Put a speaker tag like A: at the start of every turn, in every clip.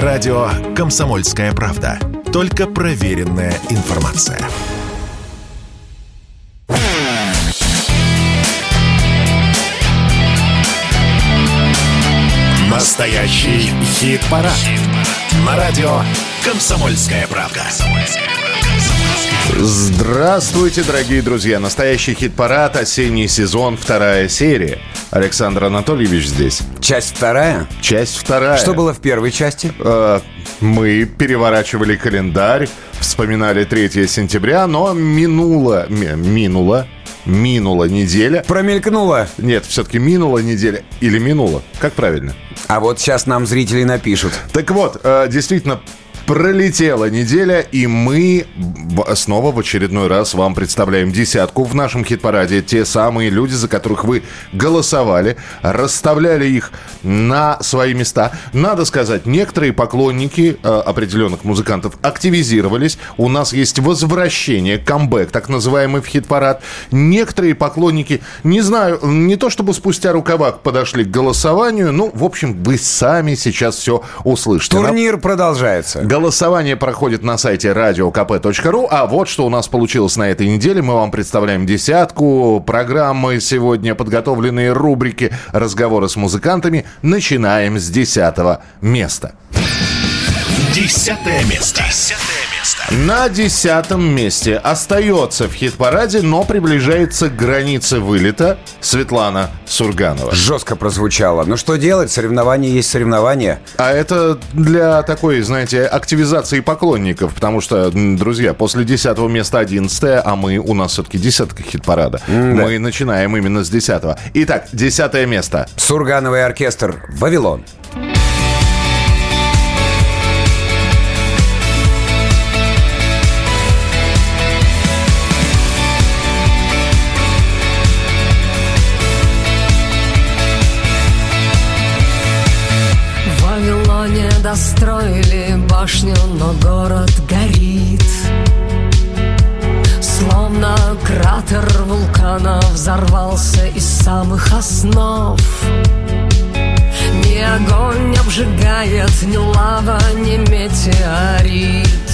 A: Радио «Комсомольская правда». Только проверенная информация. Настоящий хит-парад. На радио «Комсомольская правда».
B: Здравствуйте, дорогие друзья! Настоящий хит-парад, осенний сезон, вторая серия. Александр Анатольевич здесь.
C: Часть вторая?
B: Часть вторая.
C: Что было в первой части?
B: Э, мы переворачивали календарь, вспоминали 3 сентября, но минуло, ми- минуло, минула неделя.
C: Промелькнуло.
B: Нет, все-таки минула неделя или минула. Как правильно?
C: А вот сейчас нам зрители напишут.
B: Так вот, э, действительно, пролетела неделя, и мы снова в очередной раз вам представляем десятку в нашем хит-параде. Те самые люди, за которых вы голосовали, расставляли их на свои места. Надо сказать, некоторые поклонники э, определенных музыкантов активизировались. У нас есть возвращение, камбэк, так называемый в хит-парад. Некоторые поклонники, не знаю, не то чтобы спустя рукава подошли к голосованию, ну, в общем, вы сами сейчас все услышите.
C: Турнир продолжается.
B: Голосование проходит на сайте radiokp.ru. А вот что у нас получилось на этой неделе. Мы вам представляем десятку. Программы сегодня подготовленные рубрики «Разговоры с музыкантами». Начинаем с десятого места.
A: Десятое место. Десятое место.
B: На десятом месте остается в хит-параде, но приближается к границе вылета Светлана Сурганова.
C: Жестко прозвучало. Ну что делать? Соревнования есть соревнования.
B: А это для такой, знаете, активизации поклонников, потому что, друзья, после 10 места 11 а мы, у нас все-таки десятка хит-парада. Мы начинаем именно с 10 Итак, десятое место.
C: Сургановый оркестр «Вавилон».
D: Достроили башню, но город горит. Словно кратер вулкана взорвался из самых основ. Ни огонь не обжигает, ни лава, ни метеорит.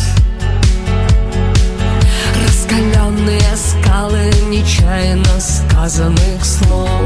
D: Раскаленные скалы нечаянно сказанных слов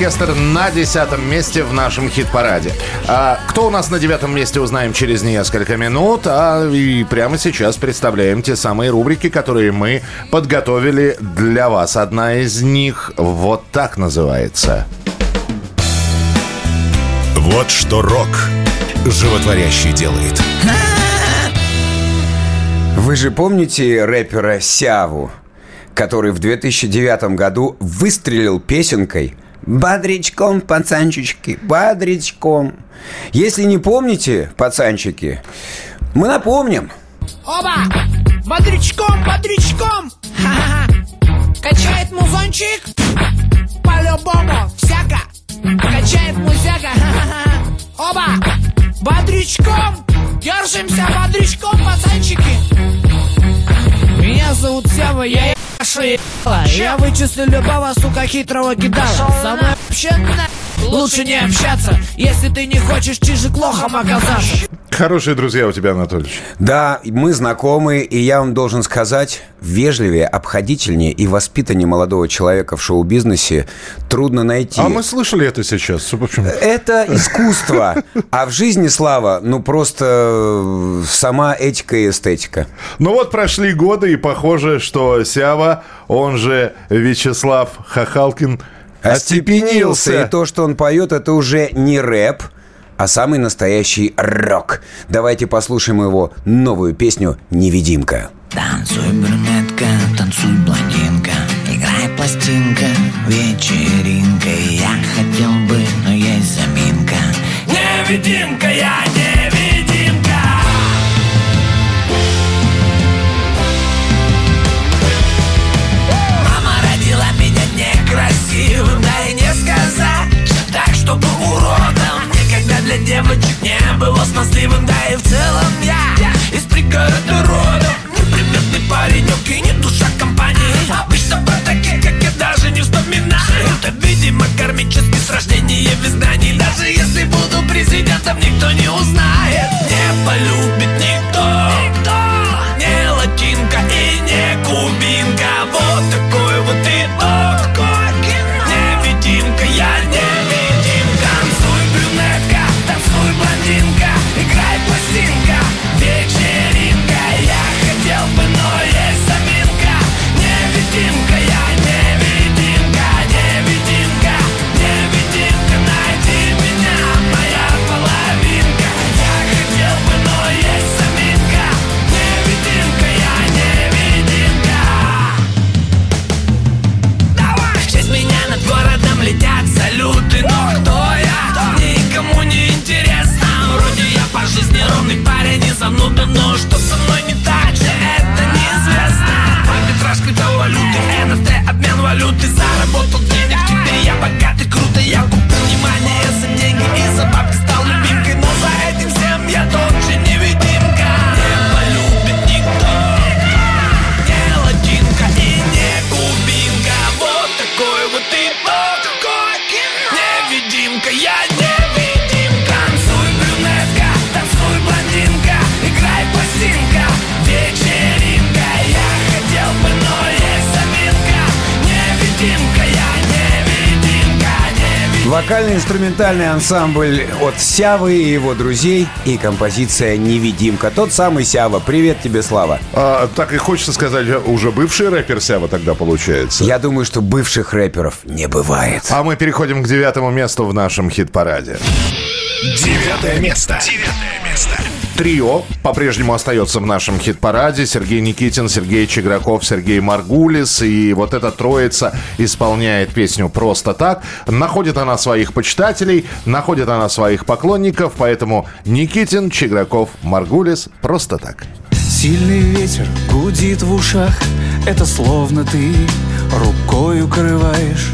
B: оркестр на десятом месте в нашем хит-параде. А кто у нас на девятом месте, узнаем через несколько минут. А и прямо сейчас представляем те самые рубрики, которые мы подготовили для вас. Одна из них вот так называется.
A: Вот что рок животворящий делает.
C: Вы же помните рэпера Сяву, который в 2009 году выстрелил песенкой «Бодрячком, пацанчики, бодрячком». Если не помните, пацанчики, мы напомним.
E: Оба! Бодрячком, бодрячком! Ха-ха-ха! Качает музончик? По-любому, всяко! Качает музяка! Ха-ха-ха! Оба! Бодрячком! Держимся бодрячком, пацанчики! Меня зовут Сева, я ебашу ебала. Я вычислю любого, сука, хитрого кидала. Со мной вообще на... Лучше не общаться, если ты не хочешь чижик лохом оказаться.
B: Хорошие друзья у тебя, Анатольевич.
C: Да, мы знакомы, и я вам должен сказать, вежливее, обходительнее и воспитаннее молодого человека в шоу-бизнесе трудно найти.
B: А мы слышали это сейчас. Общем,
C: Это искусство, а в жизни слава, ну просто э, сама этика и эстетика.
B: Ну вот прошли годы, и похоже, что Сява, он же Вячеслав Хахалкин,
C: Остепенился. И то, что он поет, это уже не рэп, а самый настоящий рок. Давайте послушаем его новую песню «Невидимка».
F: Танцуй, брюнетка, танцуй, блондинка Играй пластинка, вечеринка Я хотел бы, но есть заминка Невидимка, я невидимка чтобы уродом. Никогда для девочек не было смазливым Да и в целом я из пригорода родом. Неприметный паренек и не душа компании. Обычно про таких, как я, даже не вспоминаю. Это, видимо, кармически с рождения в изгнании. Даже если буду президентом, никто не узнает. Не полюбит никто. Не латинка и не кубинка. Вот такой вот итог Невидимка, невидимка
C: Вокально-инструментальный ансамбль от Сявы и его друзей и композиция «Невидимка». Тот самый Сява. Привет тебе, Слава.
B: а, так и хочется сказать, уже бывший рэпер Сява тогда получается.
C: Я думаю, что бывших рэперов не бывает.
B: А мы переходим к девятому месту в нашем хит-параде.
A: Девятое место. Девятое место.
B: Трио по-прежнему остается в нашем хит-параде. Сергей Никитин, Сергей Чеграков, Сергей Маргулис. И вот эта троица исполняет песню «Просто так». Находит она своих почитателей, находит она своих поклонников. Поэтому Никитин, Чеграков, Маргулис «Просто так».
G: Сильный ветер гудит в ушах Это словно ты рукой укрываешь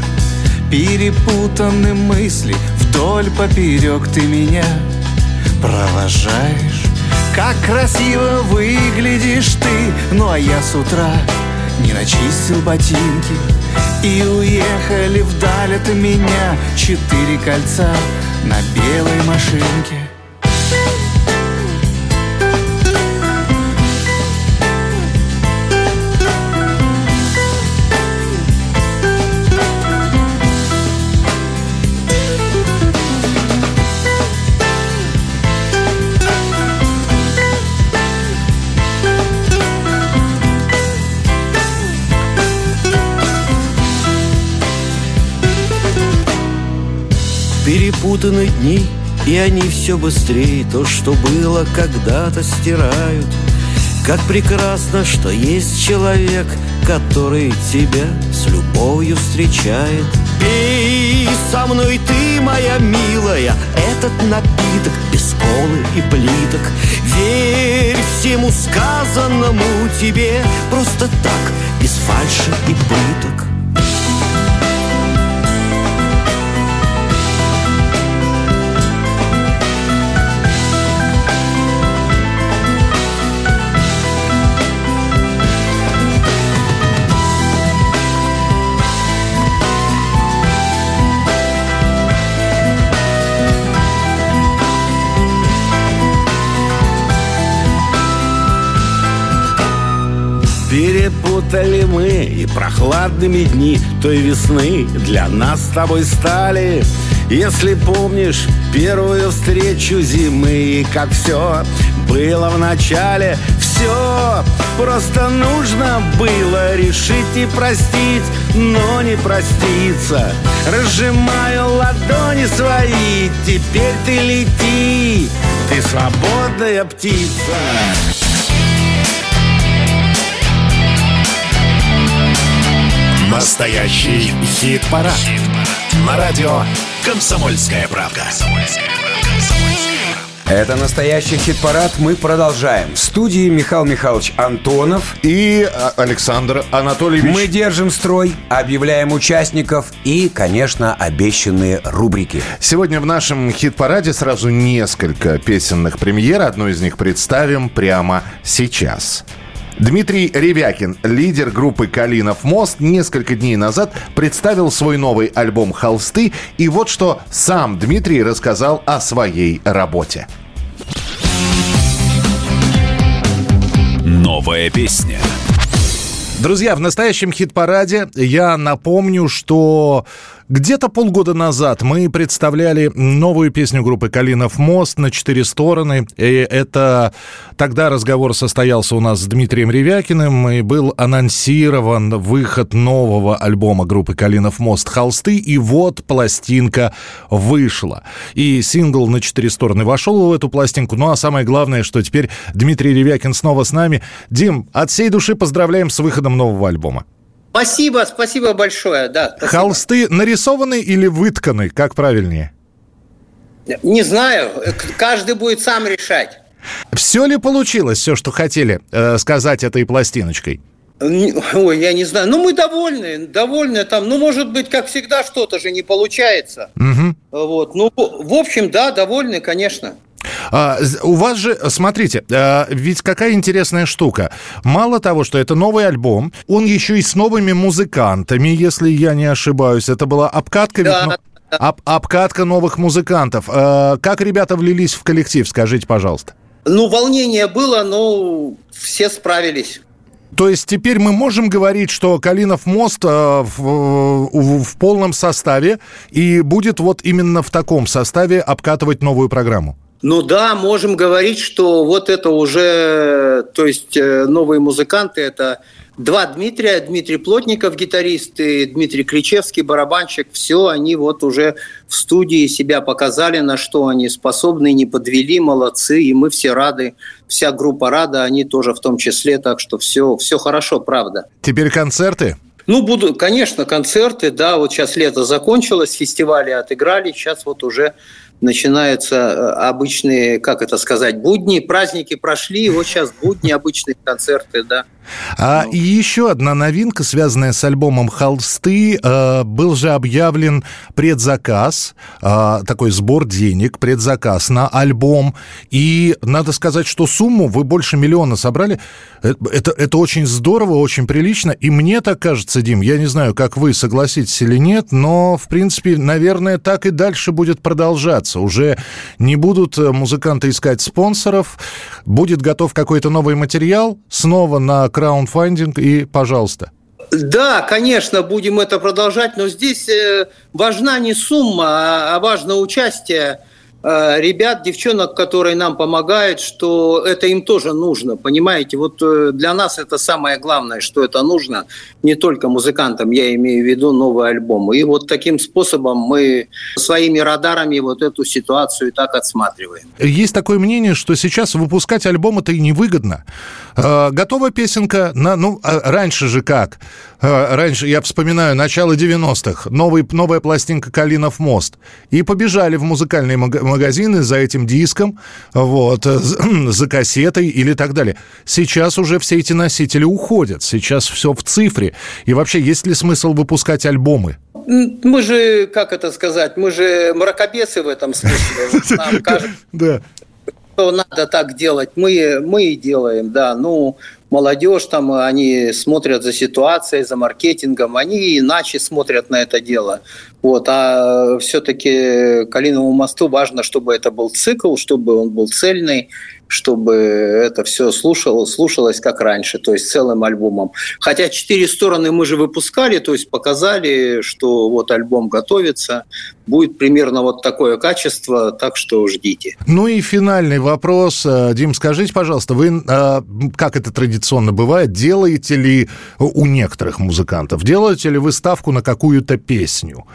G: Перепутаны мысли Вдоль поперек ты меня провожаешь Как красиво выглядишь ты. Ну а я с утра не начистил ботинки И уехали вдаль от меня Четыре кольца на белой машинке Перепутаны дни, и они все быстрее. То, что было когда-то, стирают. Как прекрасно, что есть человек Который тебя с любовью встречает. Пей со мной ты, моя милая. Этот напиток без колы и плиток. Верь всему сказанному тебе. Просто так, без фальши и пыток Перепутали мы и прохладными дни той весны для нас с тобой стали. Если помнишь первую встречу зимы и как все было в начале, все просто нужно было решить и простить, но не проститься. Разжимаю ладони свои, теперь ты лети, ты свободная птица.
A: Настоящий хит-парад. Хит На радио «Комсомольская правка».
C: Это настоящий хит-парад. Мы продолжаем. В студии Михаил Михайлович Антонов.
B: И а, Александр Анатольевич.
C: Мы держим строй, объявляем участников и, конечно, обещанные рубрики.
B: Сегодня в нашем хит-параде сразу несколько песенных премьер. Одну из них представим прямо сейчас. Дмитрий Ревякин, лидер группы «Калинов мост», несколько дней назад представил свой новый альбом «Холсты». И вот что сам Дмитрий рассказал о своей работе.
A: Новая песня.
B: Друзья, в настоящем хит-параде я напомню, что где-то полгода назад мы представляли новую песню группы «Калинов мост» на четыре стороны. И это тогда разговор состоялся у нас с Дмитрием Ревякиным, и был анонсирован выход нового альбома группы «Калинов мост» «Холсты», и вот пластинка вышла. И сингл на четыре стороны вошел в эту пластинку. Ну а самое главное, что теперь Дмитрий Ревякин снова с нами. Дим, от всей души поздравляем с выходом нового альбома.
H: Спасибо, спасибо большое, да. Спасибо.
B: Холсты нарисованы или вытканы, как правильнее?
H: Не знаю, каждый будет сам решать.
B: Все ли получилось, все, что хотели э, сказать этой пластиночкой?
H: Ой, я не знаю. Ну, мы довольны, довольны там. Ну, может быть, как всегда, что-то же не получается.
B: Угу.
H: Вот. Ну, в общем, да, довольны, конечно.
B: А, у вас же, смотрите, а, ведь какая интересная штука. Мало того, что это новый альбом, он еще и с новыми музыкантами, если я не ошибаюсь. Это была обкатка...
H: Да,
B: ведь, ну, об, обкатка новых музыкантов. А, как ребята влились в коллектив, скажите, пожалуйста.
H: Ну, волнение было, но все справились.
B: То есть теперь мы можем говорить, что Калинов мост э, в, в, в полном составе и будет вот именно в таком составе обкатывать новую программу?
H: Ну да, можем говорить, что вот это уже, то есть э, новые музыканты, это два Дмитрия, Дмитрий Плотников, гитарист, и Дмитрий Кричевский, барабанщик, все, они вот уже в студии себя показали, на что они способны, не подвели, молодцы, и мы все рады, вся группа рада, они тоже в том числе, так что все, все хорошо, правда.
B: Теперь концерты?
H: Ну, буду, конечно, концерты, да, вот сейчас лето закончилось, фестивали отыграли, сейчас вот уже начинаются э, обычные, как это сказать, будни, праздники прошли, вот сейчас будни, обычные концерты, да.
B: А ну. и еще одна новинка, связанная с альбомом «Холсты». Э, был же объявлен предзаказ, э, такой сбор денег, предзаказ на альбом. И надо сказать, что сумму вы больше миллиона собрали. Это, это очень здорово, очень прилично. И мне так кажется, Дим, я не знаю, как вы согласитесь или нет, но, в принципе, наверное, так и дальше будет продолжаться. Уже не будут э, музыканты искать спонсоров, будет готов какой-то новый материал, снова на краундфандинг и пожалуйста.
H: Да, конечно, будем это продолжать, но здесь э, важна не сумма, а, а важно участие ребят, девчонок, которые нам помогают, что это им тоже нужно, понимаете? Вот э, для нас это самое главное, что это нужно не только музыкантам, я имею в виду новый альбом. И вот таким способом мы своими радарами вот эту ситуацию и так отсматриваем.
B: Есть такое мнение, что сейчас выпускать альбом это и невыгодно. Э, готова песенка на, ну, а раньше же как? Э, раньше, я вспоминаю, начало 90-х, новый, новая пластинка «Калинов мост». И побежали в музыкальные маг- магазины за этим диском, вот, э, за кассетой или так далее. Сейчас уже все эти носители уходят, сейчас все в цифре. И вообще, есть ли смысл выпускать альбомы?
H: Мы же, как это сказать, мы же мракобесы в этом смысле. Нам кажется,
B: Да.
H: Что надо так делать. Мы, мы и делаем, да. Ну, молодежь там, они смотрят за ситуацией, за маркетингом, они иначе смотрят на это дело. Вот, а все-таки Калиновому мосту важно, чтобы это был цикл, чтобы он был цельный, чтобы это все слушалось, слушалось как раньше, то есть целым альбомом. Хотя четыре стороны мы же выпускали, то есть показали, что вот альбом готовится, будет примерно вот такое качество, так что ждите.
B: Ну и финальный вопрос. Э, Дим, скажите, пожалуйста, вы, э, как это традиционно бывает, делаете ли у некоторых музыкантов, делаете ли вы ставку на какую-то песню?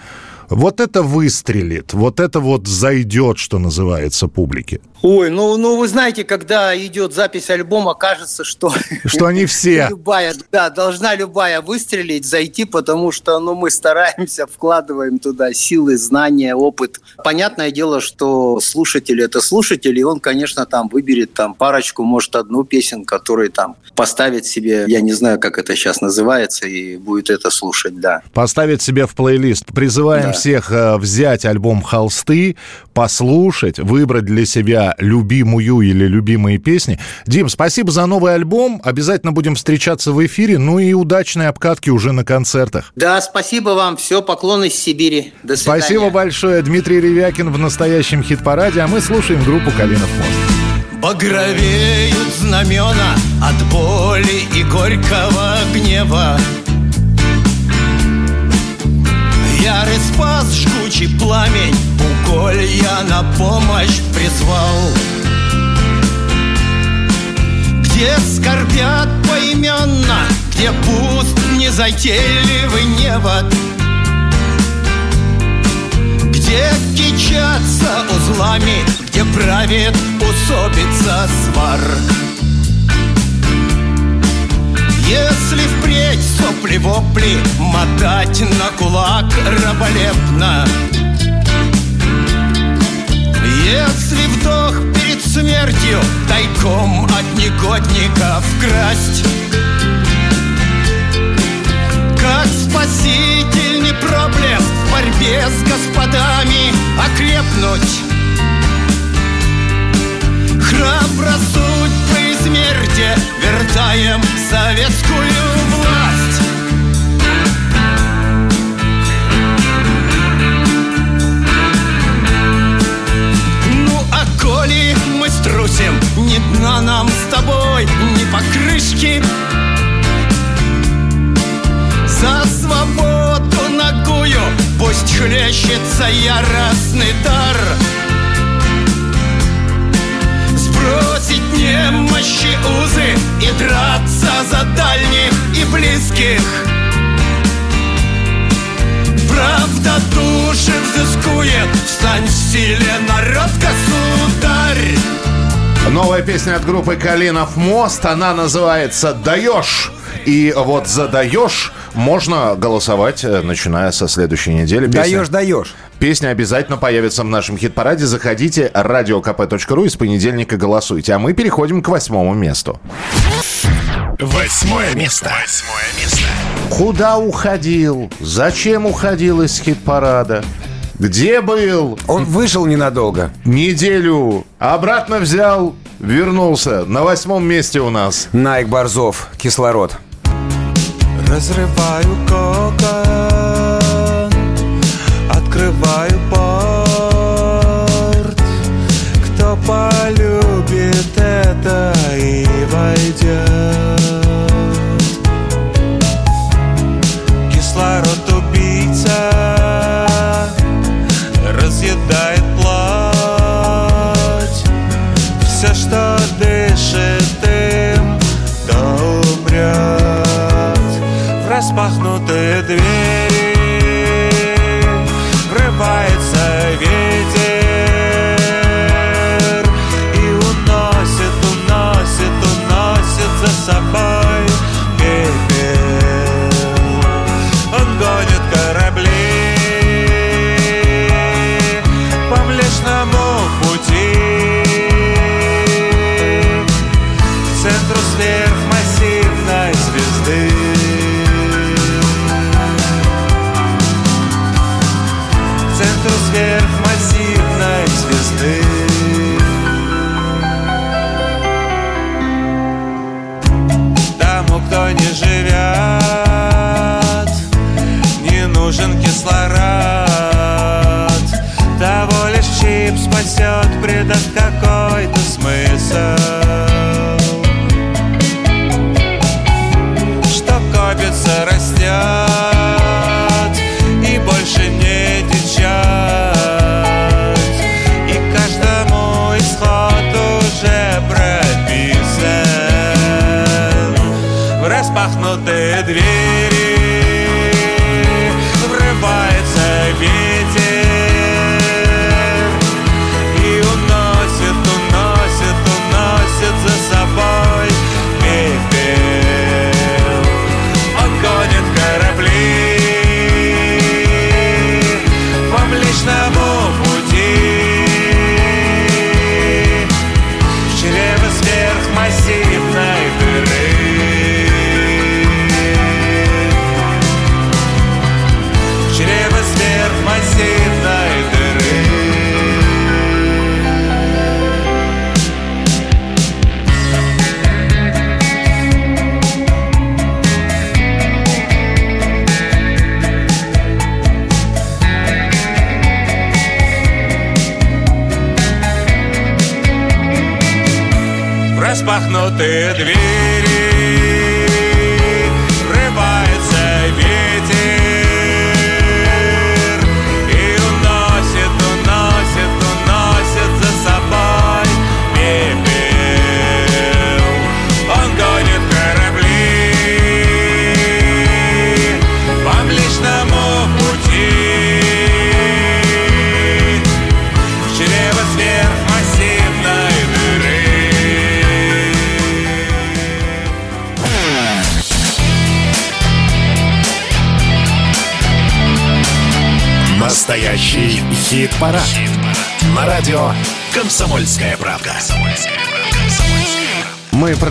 B: Вот это выстрелит, вот это вот зайдет, что называется, публике.
H: Ой, ну, ну вы знаете, когда идет запись альбома, кажется, что...
B: Что они все.
H: Любая, да, должна любая выстрелить, зайти, потому что ну, мы стараемся, вкладываем туда силы, знания, опыт. Понятное дело, что слушатель – это слушатель, и он, конечно, там выберет там парочку, может, одну песен, который там поставит себе, я не знаю, как это сейчас называется, и будет это слушать, да.
B: Поставить себе в плейлист. Призываем
H: Да.
B: Всех э, взять альбом «Холсты», послушать, выбрать для себя любимую или любимые песни. Дим, спасибо за новый альбом. Обязательно будем встречаться в эфире. Ну и удачной обкатки уже на концертах.
H: Да, спасибо вам. Все, поклон из Сибири. До свидания.
B: Спасибо большое. Дмитрий Ревякин в настоящем хит-параде, а мы слушаем группу «Калинов мост».
I: Багровеют знамена от боли и горького гнева Ярый спас жгучий пламень, уколь я на помощь призвал Где скорбят поименно, где пуст незатейливый невод где кичатся узлами, где правит усобица сварк. Если впредь сопли-вопли мотать на кулак раболепно, Если вдох перед смертью тайком от негодников красть, как спасительный проблеск в борьбе с господами окрепнуть. Храбро судьбы смерти вертаем советскую власть. Ну а коли мы струсим, ни дна нам с тобой, ни покрышки, за свободу ногую Пусть хлещется яростный дар Сбросить немощи узы И драться за дальних и близких Правда души взыскует Встань в силе, народ, государь
B: Новая песня от группы «Калинов мост». Она называется «Даешь». И вот за «Даешь» можно голосовать, э, начиная со следующей недели. Песня-
C: Даешь, даешь.
B: Песня обязательно появится в нашем хит-параде. Заходите radiokp.ru и с понедельника голосуйте. А мы переходим к восьмому месту.
A: Восьмое место. Восьмое место.
B: Куда уходил? Зачем уходил из хит-парада? Где был?
C: Он вышел ненадолго.
B: Неделю. Обратно взял, вернулся. На восьмом месте у нас.
C: Найк Борзов, кислород.
J: Разрываю кокон, открываю порт. Кто полюбит это и войдет.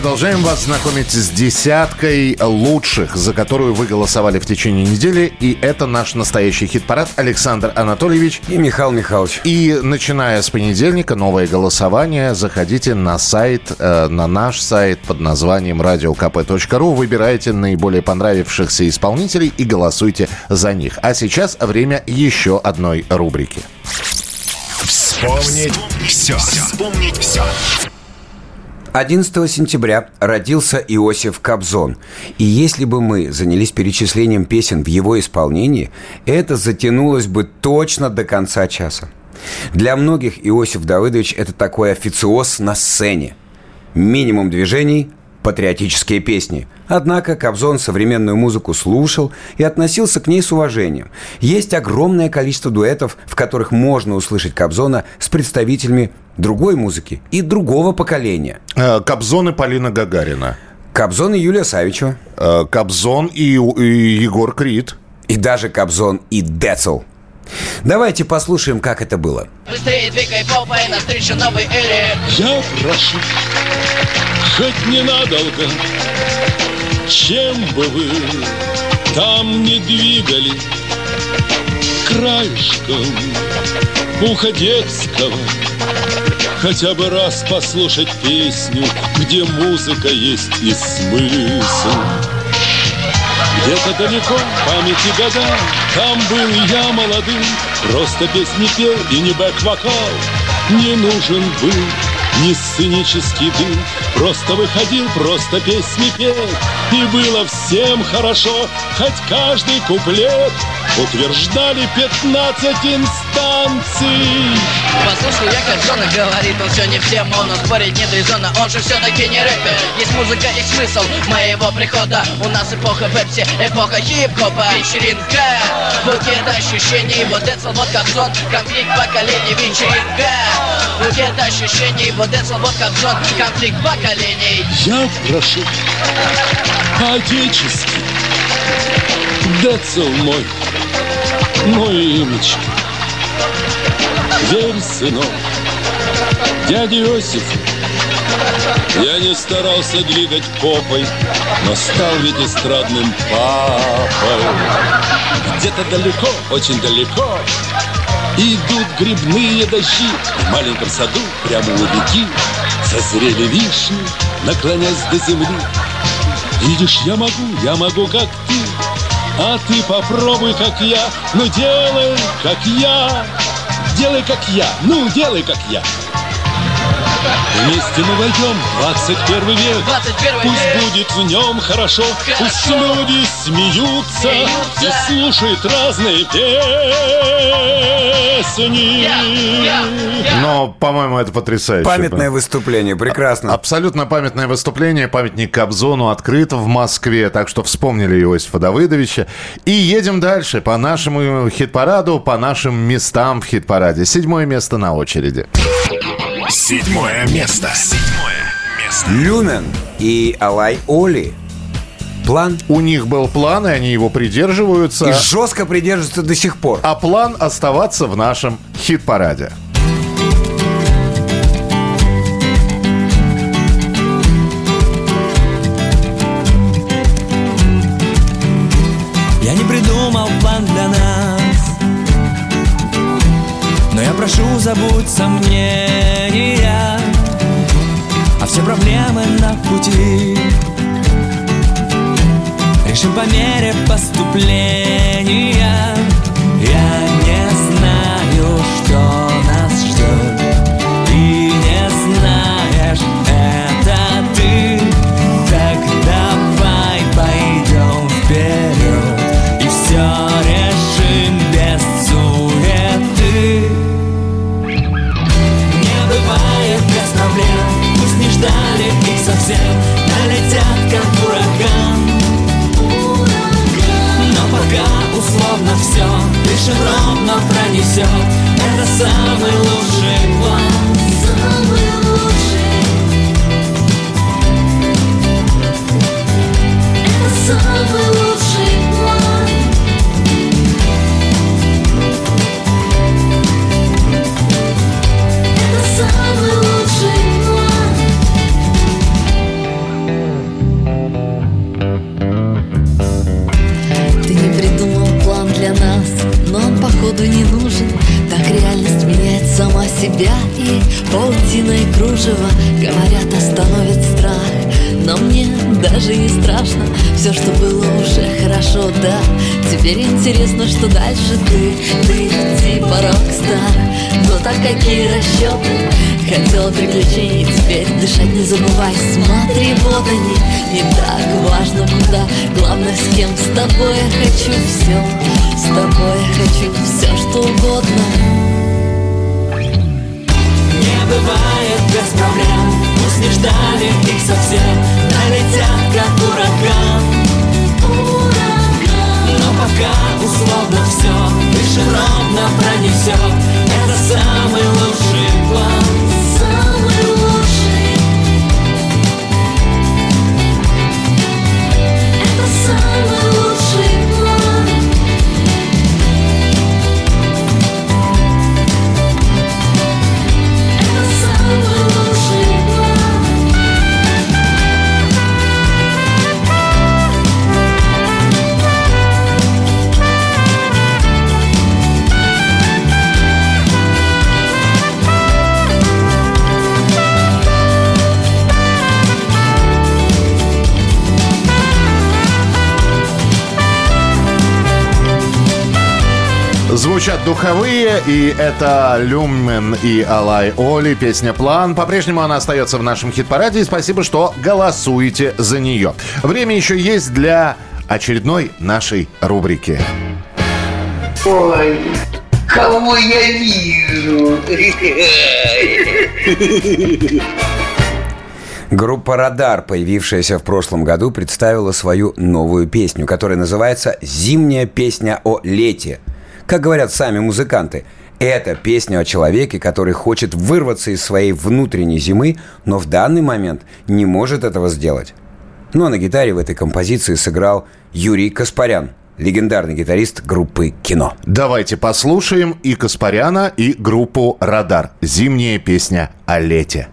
B: Продолжаем вас знакомить с десяткой лучших, за которую вы голосовали в течение недели. И это наш настоящий хит-парад. Александр Анатольевич.
C: И Михаил Михайлович.
B: И начиная с понедельника новое голосование. Заходите на сайт, э, на наш сайт под названием radiokp.ru. Выбирайте наиболее понравившихся исполнителей и голосуйте за них. А сейчас время еще одной рубрики.
A: Вспомнить все. Вспомнить все.
C: 11 сентября родился Иосиф Кобзон. И если бы мы занялись перечислением песен в его исполнении, это затянулось бы точно до конца часа. Для многих Иосиф Давыдович – это такой официоз на сцене. Минимум движений – патриотические песни. Однако Кобзон современную музыку слушал и относился к ней с уважением. Есть огромное количество дуэтов, в которых можно услышать Кобзона с представителями другой музыки и другого поколения.
B: Э, Кобзон и Полина Гагарина.
C: Кобзон и Юлия Савичева.
B: Э, Кобзон и, и Егор Крид.
C: И даже Кобзон и Децл. Давайте послушаем, как это было.
K: Быстрее двигай попой навстречу новой эре
L: Я прошу, хоть ненадолго, чем бы вы там не двигали краешком уха детского, хотя бы раз послушать песню, где музыка есть и смысл. Где-то далеко в памяти года. Там был я молодым Просто песни пел и не бэк-вокал Не нужен был ни сценический дым Просто выходил, просто песни пел. И было всем хорошо Хоть каждый куплет Утверждали 15 инстанций
K: Послушай, я как Джона говорит, он все не всем, он спорить нет резона, он же все-таки не рэпер. Есть музыка и смысл моего прихода. У нас эпоха пепси, эпоха хип-хопа, вечеринка. Букет ощущений, вот это вот как сон, конфликт поколений, вечеринка. Букет ощущений, вот это вот как сон, конфликт поколений.
L: Я прошу по-отечески Децл мой, мой имечки Верь, сынок, дядя Иосиф Я не старался двигать попой Но стал ведь эстрадным папой. Где-то далеко, очень далеко Идут грибные дожди. В маленьком саду прямо у реки Созрели вишни, наклонясь до земли. Видишь, я могу, я могу, как ты А ты попробуй, как я Ну делай, как я. Делай, как я, ну делай, как я Вместе мы войдем в 21 век
K: 21
L: Пусть
K: век.
L: будет в нем хорошо, Пусть
K: Хорошо.
L: люди смеются,
K: Смеются.
L: И слушают разные песни
B: Но, по-моему, это потрясающе.
C: Памятное выступление, прекрасно.
B: Абсолютно памятное выступление. Памятник Кобзону открыт в Москве. Так что вспомнили Иосифа Давыдовича. И едем дальше по нашему хит-параду, по нашим местам в хит-параде. Седьмое место на очереди.
A: Седьмое место. Седьмое место.
C: Люмен и Алай Оли. План.
B: У них был план, и они его придерживаются.
C: И жестко придерживаются до сих пор.
B: А план оставаться в нашем хит-параде.
M: Забудь сомнения А все проблемы на пути. Решим по мере поступления. Я совсем Налетят как ураган. Но пока условно все Лишь ровно пронесет Это самый лучший план. Самый лучший Это самый лучший
N: себя И паутина и кружево Говорят, остановит страх Но мне даже не страшно. Все, что было уже хорошо, да. Теперь интересно, что дальше ты. Ты типа рок-стар Но так какие расчеты Хотела приключений, теперь дышать не забывай. Смотри, вот они, не так важно куда. Главное с кем, с тобой я хочу все С тобой я хочу все, что угодно
M: без проблем. Пусть не ждали их совсем. Налетят как ураган. Но пока условно все Лишь ровно пронесет Это самый лучший план
B: Звучат духовые, и это Люмен и Алай Оли, песня «План». По-прежнему она остается в нашем хит-параде, и спасибо, что голосуете за нее. Время еще есть для очередной нашей рубрики.
O: Ой, кого я вижу?
C: Группа «Радар», появившаяся в прошлом году, представила свою новую песню, которая называется «Зимняя песня о лете». Как говорят сами музыканты, это песня о человеке, который хочет вырваться из своей внутренней зимы, но в данный момент не может этого сделать. Ну а на гитаре в этой композиции сыграл Юрий Каспарян, легендарный гитарист группы «Кино».
M: Давайте послушаем и Каспаряна, и группу «Радар». Зимняя песня о лете.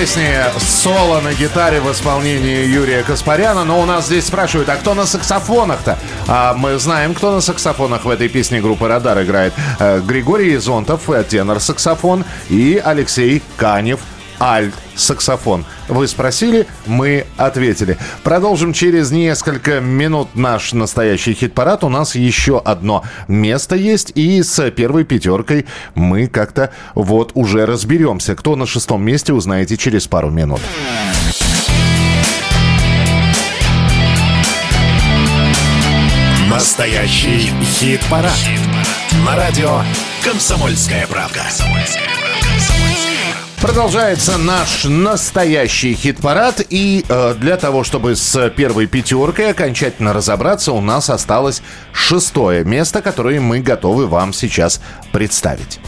M: Песне соло на гитаре в исполнении Юрия Каспаряна, но у нас здесь спрашивают, а кто на саксофонах-то? А мы знаем, кто на саксофонах в этой песне группы «Радар» играет. Э, Григорий Зонтов, э, тенор-саксофон, и Алексей Канев, альт-саксофон. Вы спросили, мы ответили. Продолжим через несколько минут наш настоящий хит-парад. У нас еще одно место есть, и с первой пятеркой мы как-то вот уже разберемся. Кто на шестом месте, узнаете через пару минут.
A: Настоящий хит-парад. На радио «Комсомольская правда».
M: Продолжается наш настоящий хит-парад. И э, для того, чтобы с первой пятеркой окончательно разобраться, у нас осталось шестое место, которое мы готовы вам сейчас представить.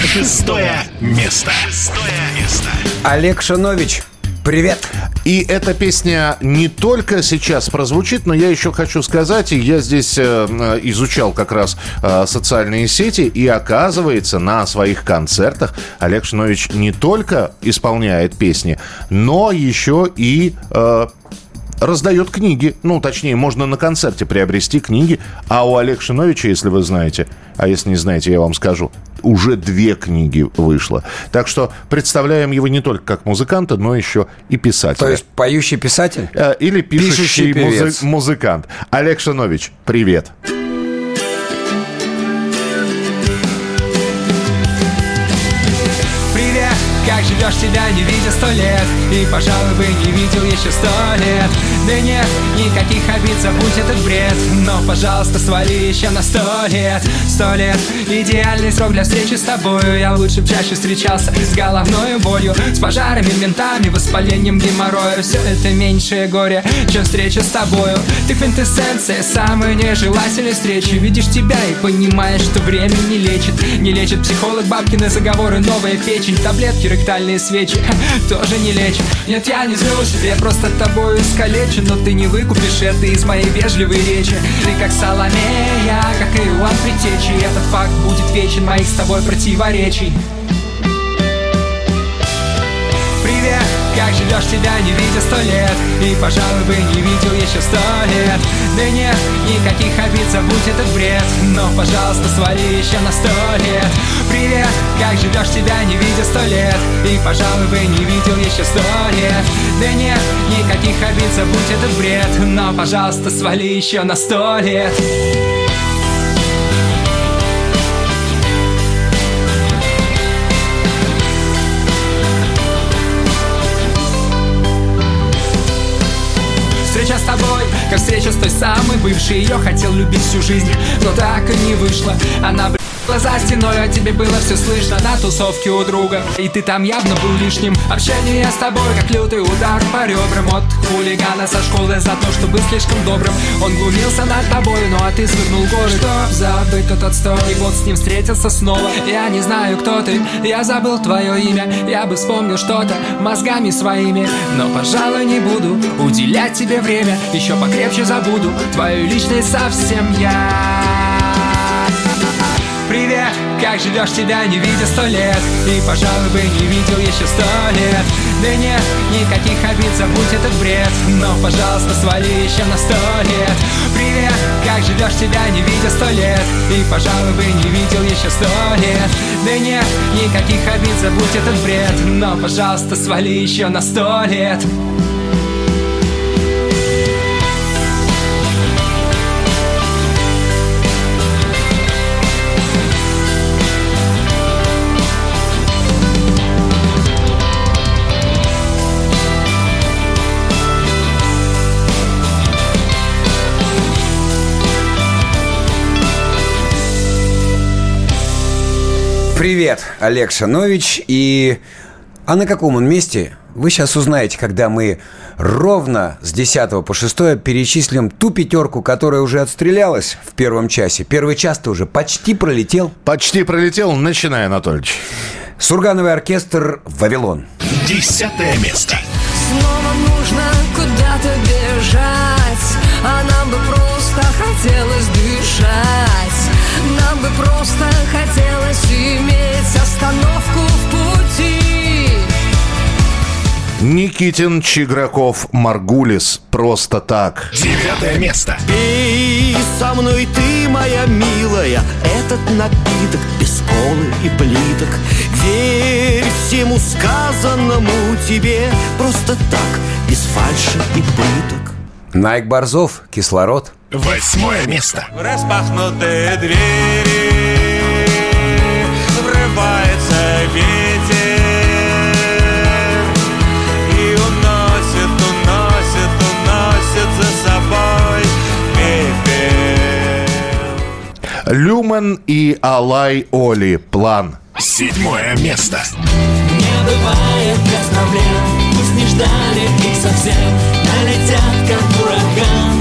A: Шестое место. Шестое место.
C: Олег Шанович, привет!
M: И эта песня не только сейчас прозвучит, но я еще хочу сказать, я здесь э, э, изучал как раз э, социальные сети, и оказывается, на своих концертах Олег Шинович не только исполняет песни, но еще и э,
B: раздает книги. Ну, точнее, можно на концерте приобрести книги. А у Олега Шиновича, если вы знаете, а если не знаете, я вам скажу, уже две книги вышло. Так что представляем его не только как музыканта, но еще и писателя.
C: То есть поющий писатель?
B: Э, Или
C: Пишущий
B: пишущий, музы- музыкант. Олег Шинович, привет.
P: Привет, живешь тебя не видя сто лет. И, пожалуй, бы не видел еще сто лет Да нет, никаких обид, забудь этот бред. Но, пожалуйста, свали еще на сто лет. Сто лет, идеальный срок для встречи с тобою. Я лучше б чаще встречался с головной болью С пожарами, ментами, воспалением геморроя. Все это меньшее горе, чем встреча с тобою. Ты квинтэссенция самой нежелательной встречи. Видишь тебя и понимаешь, что время не лечит. Не лечит психолог, бабкины заговоры, новая печень Таблетки, ректальные свечи. Тоже не лечат Нет, я не злюсь, я просто тобою искалечен Но ты не выкупишь это из моей вежливой речи. Ты как Соломея, как Иоанн Притечи Этот факт будет вечен моих с тобой противоречий. Привет, как живешь тебя не видя сто лет. И, пожалуй, бы не видел еще сто лет. Да нет, никаких обид, забудь этот бред. Но, пожалуйста, свали еще на сто лет. Привет, как живешь тебя не видя сто лет. И, пожалуй, бы не видел еще сто лет. Да нет, никаких обид, забудь этот бред. Но, пожалуйста, свали еще на сто лет той самой бывшей Ее хотел любить всю жизнь, но так и не вышло. Она, блядь, за стеной, а тебе было все слышно На тусовке у друга, и ты там явно был лишним. Общение с тобой, как лютый удар по ребрам. От хулигана со школы за то, что был слишком добрым. Он глумился над тобой, ну а ты свернул горы. Чтоб забыть тот отстой, и вот с ним встретился снова. Я не знаю, кто ты, я забыл твое имя. Я бы вспомнил что-то мозгами своими. Но, пожалуй, не буду уделять тебе время. Еще покрепче забуду твою личность совсем я Привет, как живешь тебя не видя сто лет? И, пожалуй, бы не видел еще сто лет. Да нет, никаких обид, забудь этот бред. Но, пожалуйста, свали еще на сто лет. Привет, как живешь тебя не видя сто лет? И, пожалуй, бы не видел еще сто лет. Да нет, никаких обид, забудь этот бред. Но, пожалуйста, свали еще на сто лет
C: Привет, Олег Шанович. И... А на каком он месте? Вы сейчас узнаете, когда мы ровно с 10 по 6 перечислим ту пятерку, которая уже отстрелялась в первом часе. Первый час-то уже почти пролетел.
B: Почти пролетел. Начинай, Анатольевич.
C: Сургановый оркестр «Вавилон».
A: Десятое место.
Q: Снова нужно куда-то бежать А нам бы просто хотелось дышать Нам бы просто хотелось иметь остановку в пути
B: Никитин, Чиграков, Маргулис. Просто так.
A: Девятое место.
G: Пей со мной ты, моя милая, этот напиток без колы и плиток. Верь всему сказанному тебе просто так, без фальши и пыток.
C: Найк Борзов, «Кислород».
A: Восьмое место.
J: В распахнутые двери
B: Люмен и Алай Оли. План.
A: Седьмое место.
Q: Не бывает без проблем. Пусть не ждали их совсем. Налетят как ураган.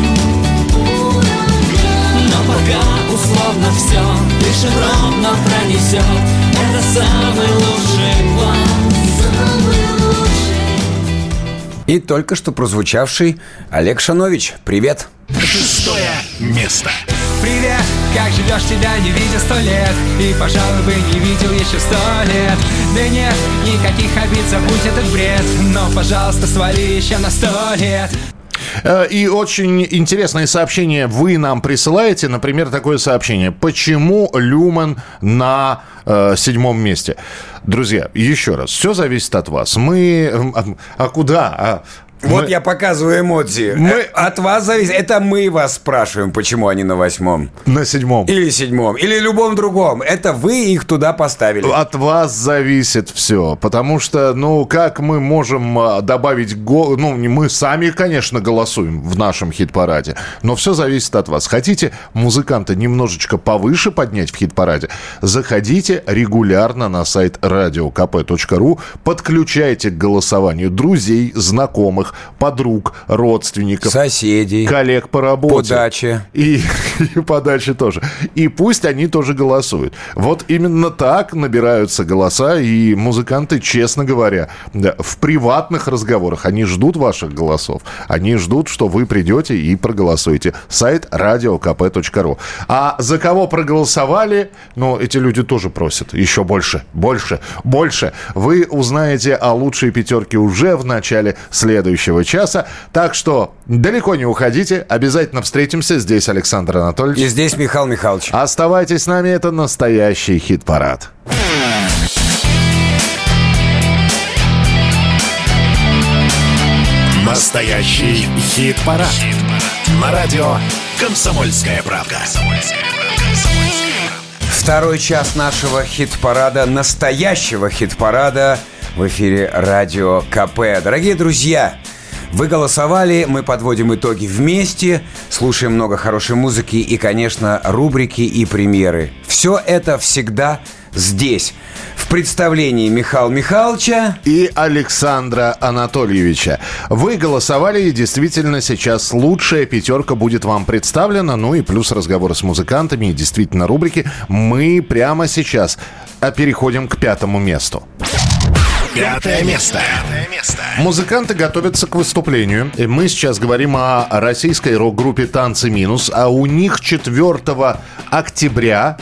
Q: Но пока условно все Дышим ровно пронесет Это самый лучший план Самый лучший
C: И только что прозвучавший Олег Шанович. Привет.
A: Шестое место.
P: Привет, как живешь тебя не видя сто лет И, пожалуй, бы не видел еще сто лет Да нет, никаких обид, забудь этот бред Но, пожалуйста, свали еще на сто лет
B: И очень интересные сообщения вы нам присылаете. Например, такое сообщение. Почему Люман на э, седьмом месте? Друзья, еще раз, все зависит от вас. Мы... э, А, а куда? А
C: Вот
B: мы-
C: я показываю эмодзи.
B: Мы-
C: От вас зависит. Это мы вас спрашиваем, почему они на восьмом.
B: На седьмом.
C: Или седьмом. Или любом другом. Это вы их туда поставили.
B: От вас зависит все, потому что, ну, как мы можем а, добавить го... Ну, мы сами, конечно, голосуем в нашем хит-параде, но все зависит от вас. Хотите музыканта немножечко повыше поднять в хит-параде? Заходите регулярно на сайт radiokp.ru, подключайте к голосованию друзей, знакомых, подруг, родственников,
C: Соседей.
B: коллег по работе.
C: По даче.
B: И, и по даче тоже. И пусть они тоже голосуют. Вот именно так набираются голоса, и музыканты, честно говоря, в приватных разговорах, они ждут ваших голосов. Они ждут, что вы придете и проголосуете. Сайт radiokp.ru. А за кого проголосовали, ну, эти люди тоже просят еще больше, больше, больше. Вы узнаете о лучшей пятерке уже в начале следующего часа. Так что далеко не уходите. Обязательно встретимся. Здесь Александр Анатольевич.
C: И здесь Михаил Михайлович.
B: Оставайтесь с нами. Это настоящий хит-парад.
A: Настоящий хит-парад. На радио «Комсомольская правда».
C: Второй час нашего хит-парада, настоящего хит-парада в эфире радио КП. Дорогие друзья, вы голосовали, мы подводим итоги вместе, слушаем много хорошей музыки и, конечно, рубрики и премьеры. Все это всегда здесь. В представлении Михаила Михайловича
B: и Александра Анатольевича. Вы голосовали, и действительно сейчас лучшая пятерка будет вам представлена. Ну и плюс разговоры с музыкантами и действительно рубрики. Мы прямо сейчас а, переходим к пятому месту.
A: Пятое место.
B: Музыканты готовятся к выступлению. Мы сейчас говорим о российской рок-группе «Танцы минус». А у них 4 октября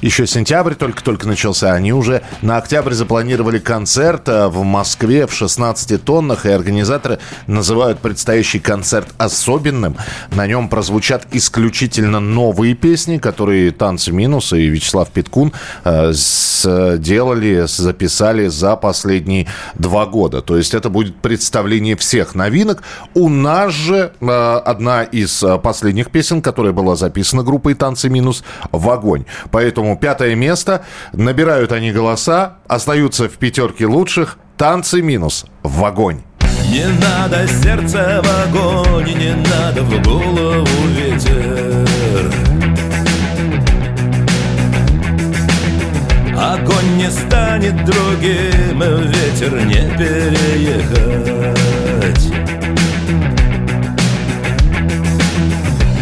B: еще сентябрь только-только начался. Они уже на октябрь запланировали концерт э, в Москве в 16 тоннах. И организаторы называют предстоящий концерт особенным. На нем прозвучат исключительно новые песни, которые «Танцы минус» и Вячеслав Питкун э, сделали, записали за последние два года. То есть это будет представление всех новинок. У нас же э, одна из последних песен, которая была записана группой «Танцы минус» в огонь. Поэтому пятое место. Набирают они голоса, остаются в пятерке лучших. «Танцы минус» в огонь.
I: Не надо сердце в огонь, не надо в голову ветер. Огонь не станет другим, ветер не переехать.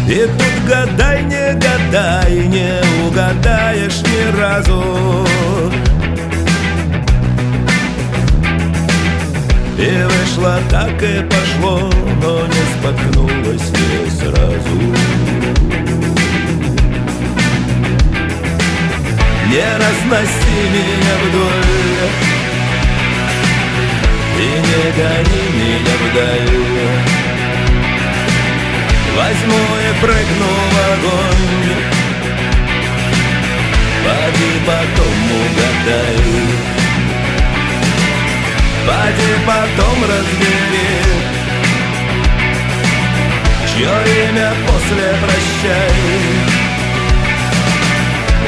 I: И тут гадай, не гадай, не угадаешь ни разу. И вышло так и пошло, но не споткнулось не сразу. Не разноси меня вдоль И не гони меня вдаль Возьму и прыгну в огонь Поди потом угадай Поди потом разбери Чье имя после прощай.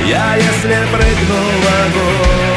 I: Я если прыгну в огонь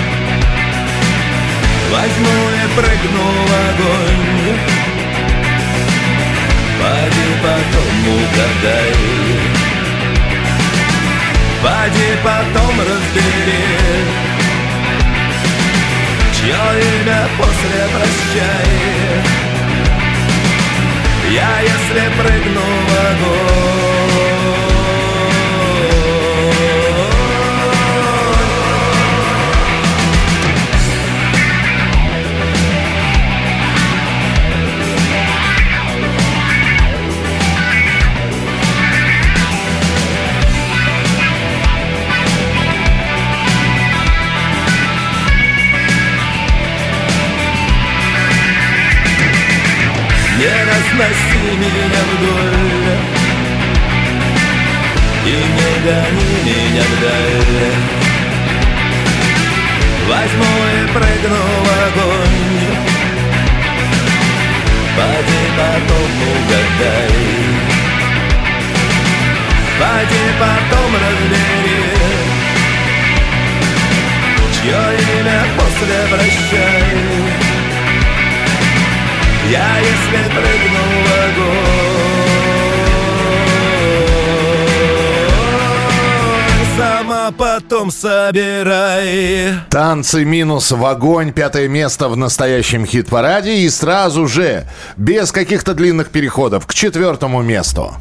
I: Возьму и прыгну в огонь. Поди потом угадай Поди потом разбери Чье имя после прощай. Я если прыгну в огонь Разноси меня вдоль И не гони меня вдаль Возьму и прыгну в огонь. Поди потом угадай Поди потом разбери Чье имя после прощай я если прыгну в огонь Сама потом собирай
B: Танцы минус в огонь. Пятое место в настоящем хит-параде. И сразу же, без каких-то длинных переходов, к четвертому месту.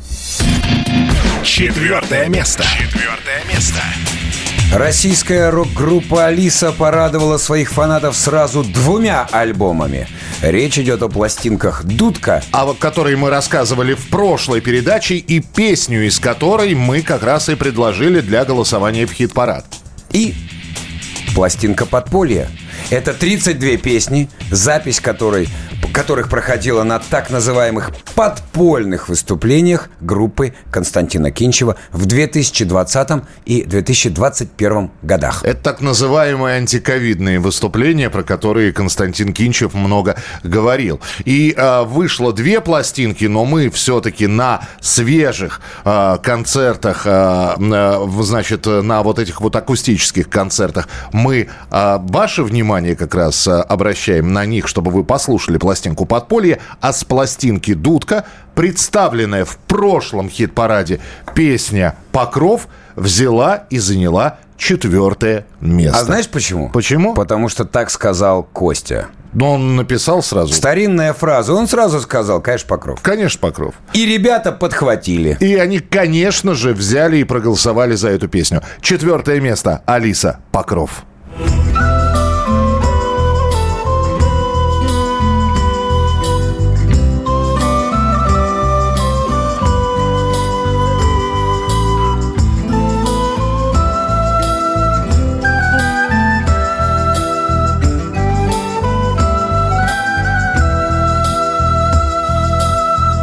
A: Четвертое место. Четвертое место.
C: Российская рок-группа «Алиса» порадовала своих фанатов сразу двумя альбомами. Речь идет о пластинках «Дудка»,
B: О вот которой мы рассказывали в прошлой передаче и песню из которой мы как раз и предложили для голосования в хит-парад.
C: и пластинка «Подполье». Это 32 песни, запись которой, которых проходила на так называемых подпольных выступлениях группы Константина Кинчева в 2020 и 2021 годах.
B: Это так называемые антиковидные выступления, про которые Константин Кинчев много говорил. И а, вышло две пластинки, но мы все-таки на свежих а, концертах, а, а, значит, на вот этих вот акустических концертах, мы а, ваше внимание как раз обращаем на них, чтобы вы послушали пластинку «Подполье», а с пластинки «Дудка», представленная в прошлом хит-параде песня «Покров», взяла и заняла четвертое место.
C: А знаешь почему?
B: Почему?
C: Потому что так сказал Костя.
B: Но он написал сразу.
C: Старинная фраза. Он сразу сказал, конечно, Покров.
B: Конечно, Покров.
C: И ребята подхватили.
B: И они, конечно же, взяли и проголосовали за эту песню. Четвертое место. Алиса Покров.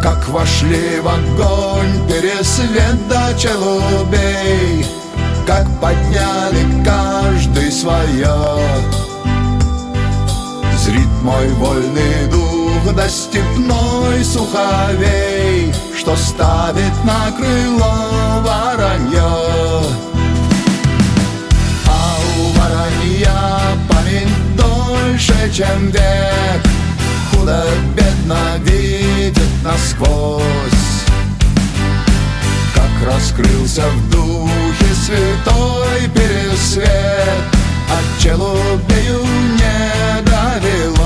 R: Как вошли в огонь пересвет до челубей Как подняли каждый свое Зрит мой вольный дух до степной суховей Что ставит на крыло воронье. А у воронья память дольше, чем век. Худо-бедно видит насквозь Как раскрылся в духе святой пересвет От челубею не довелось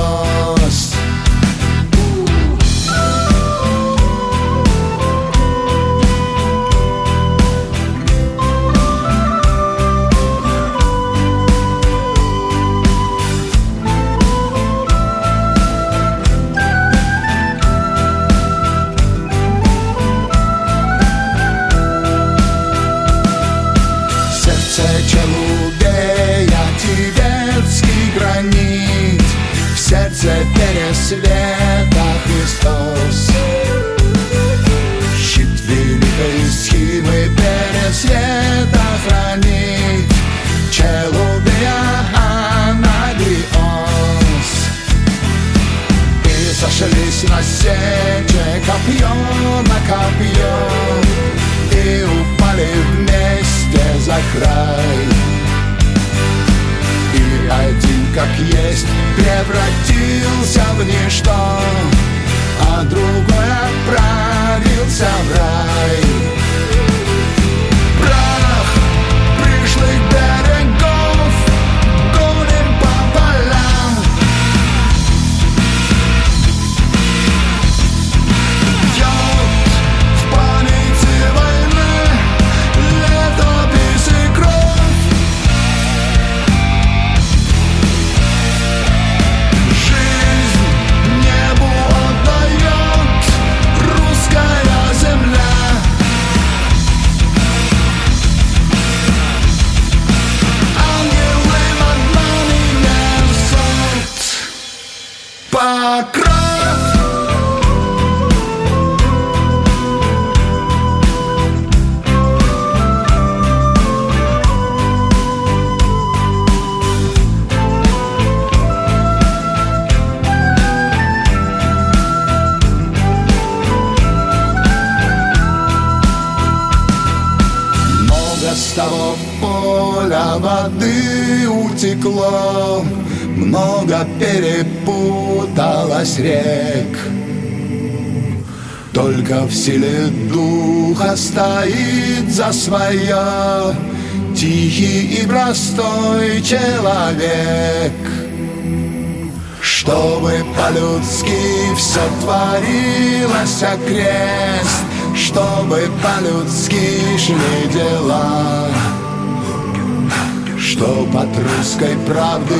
R: Христос Щит великой силы перед света хранит Челубия Анагриос И сошлись на сече копье на копье И упали вместе за край один как есть превратился в ничто. А другой отправился в рай того поля воды утекло, Много перепуталось рек. Только в силе духа стоит за свое Тихий и простой человек. Чтобы по-людски все творилось окрест Чтобы по-людски шли дела Чтоб от русской правды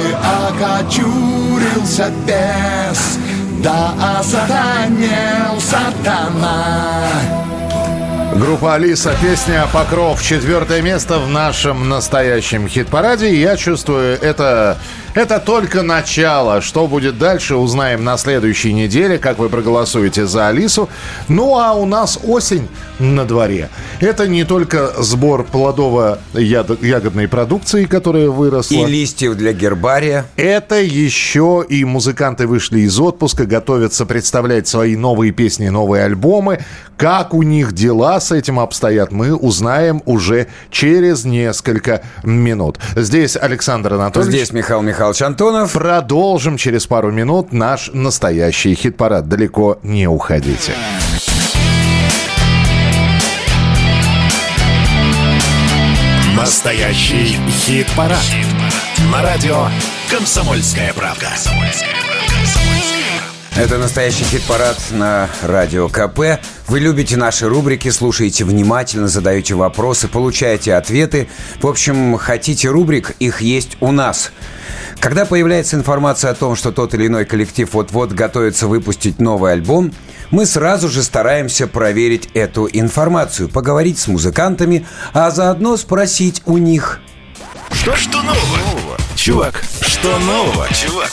R: окочурился бес Да осатанел сатана
B: Группа Алиса, песня «Покров». Четвертое место в нашем настоящем хит-параде. Я чувствую, это, это только начало. Что будет дальше, узнаем на следующей неделе, как вы проголосуете за Алису. Ну, а у нас осень на дворе. Это не только сбор плодово-ягодной продукции, которая выросла.
C: И листьев для гербария.
B: Это еще и музыканты вышли из отпуска, готовятся представлять свои новые песни, новые альбомы. Как у них дела с этим обстоят, мы узнаем уже через несколько минут. Здесь Александр Анатольевич.
C: Здесь Михаил Михайлович Антонов.
B: Продолжим через пару минут наш настоящий хит-парад. Далеко не уходите.
A: Настоящий хит-парад. На радио «Комсомольская правда».
C: Это настоящий хит-парад на Радио КП. Вы любите наши рубрики, слушаете внимательно, задаете вопросы, получаете ответы. В общем, хотите рубрик, их есть у нас. Когда появляется информация о том, что тот или иной коллектив вот-вот готовится выпустить новый альбом, мы сразу же стараемся проверить эту информацию, поговорить с музыкантами, а заодно спросить у них.
A: Что, что нового? Чувак, что нового, чувак?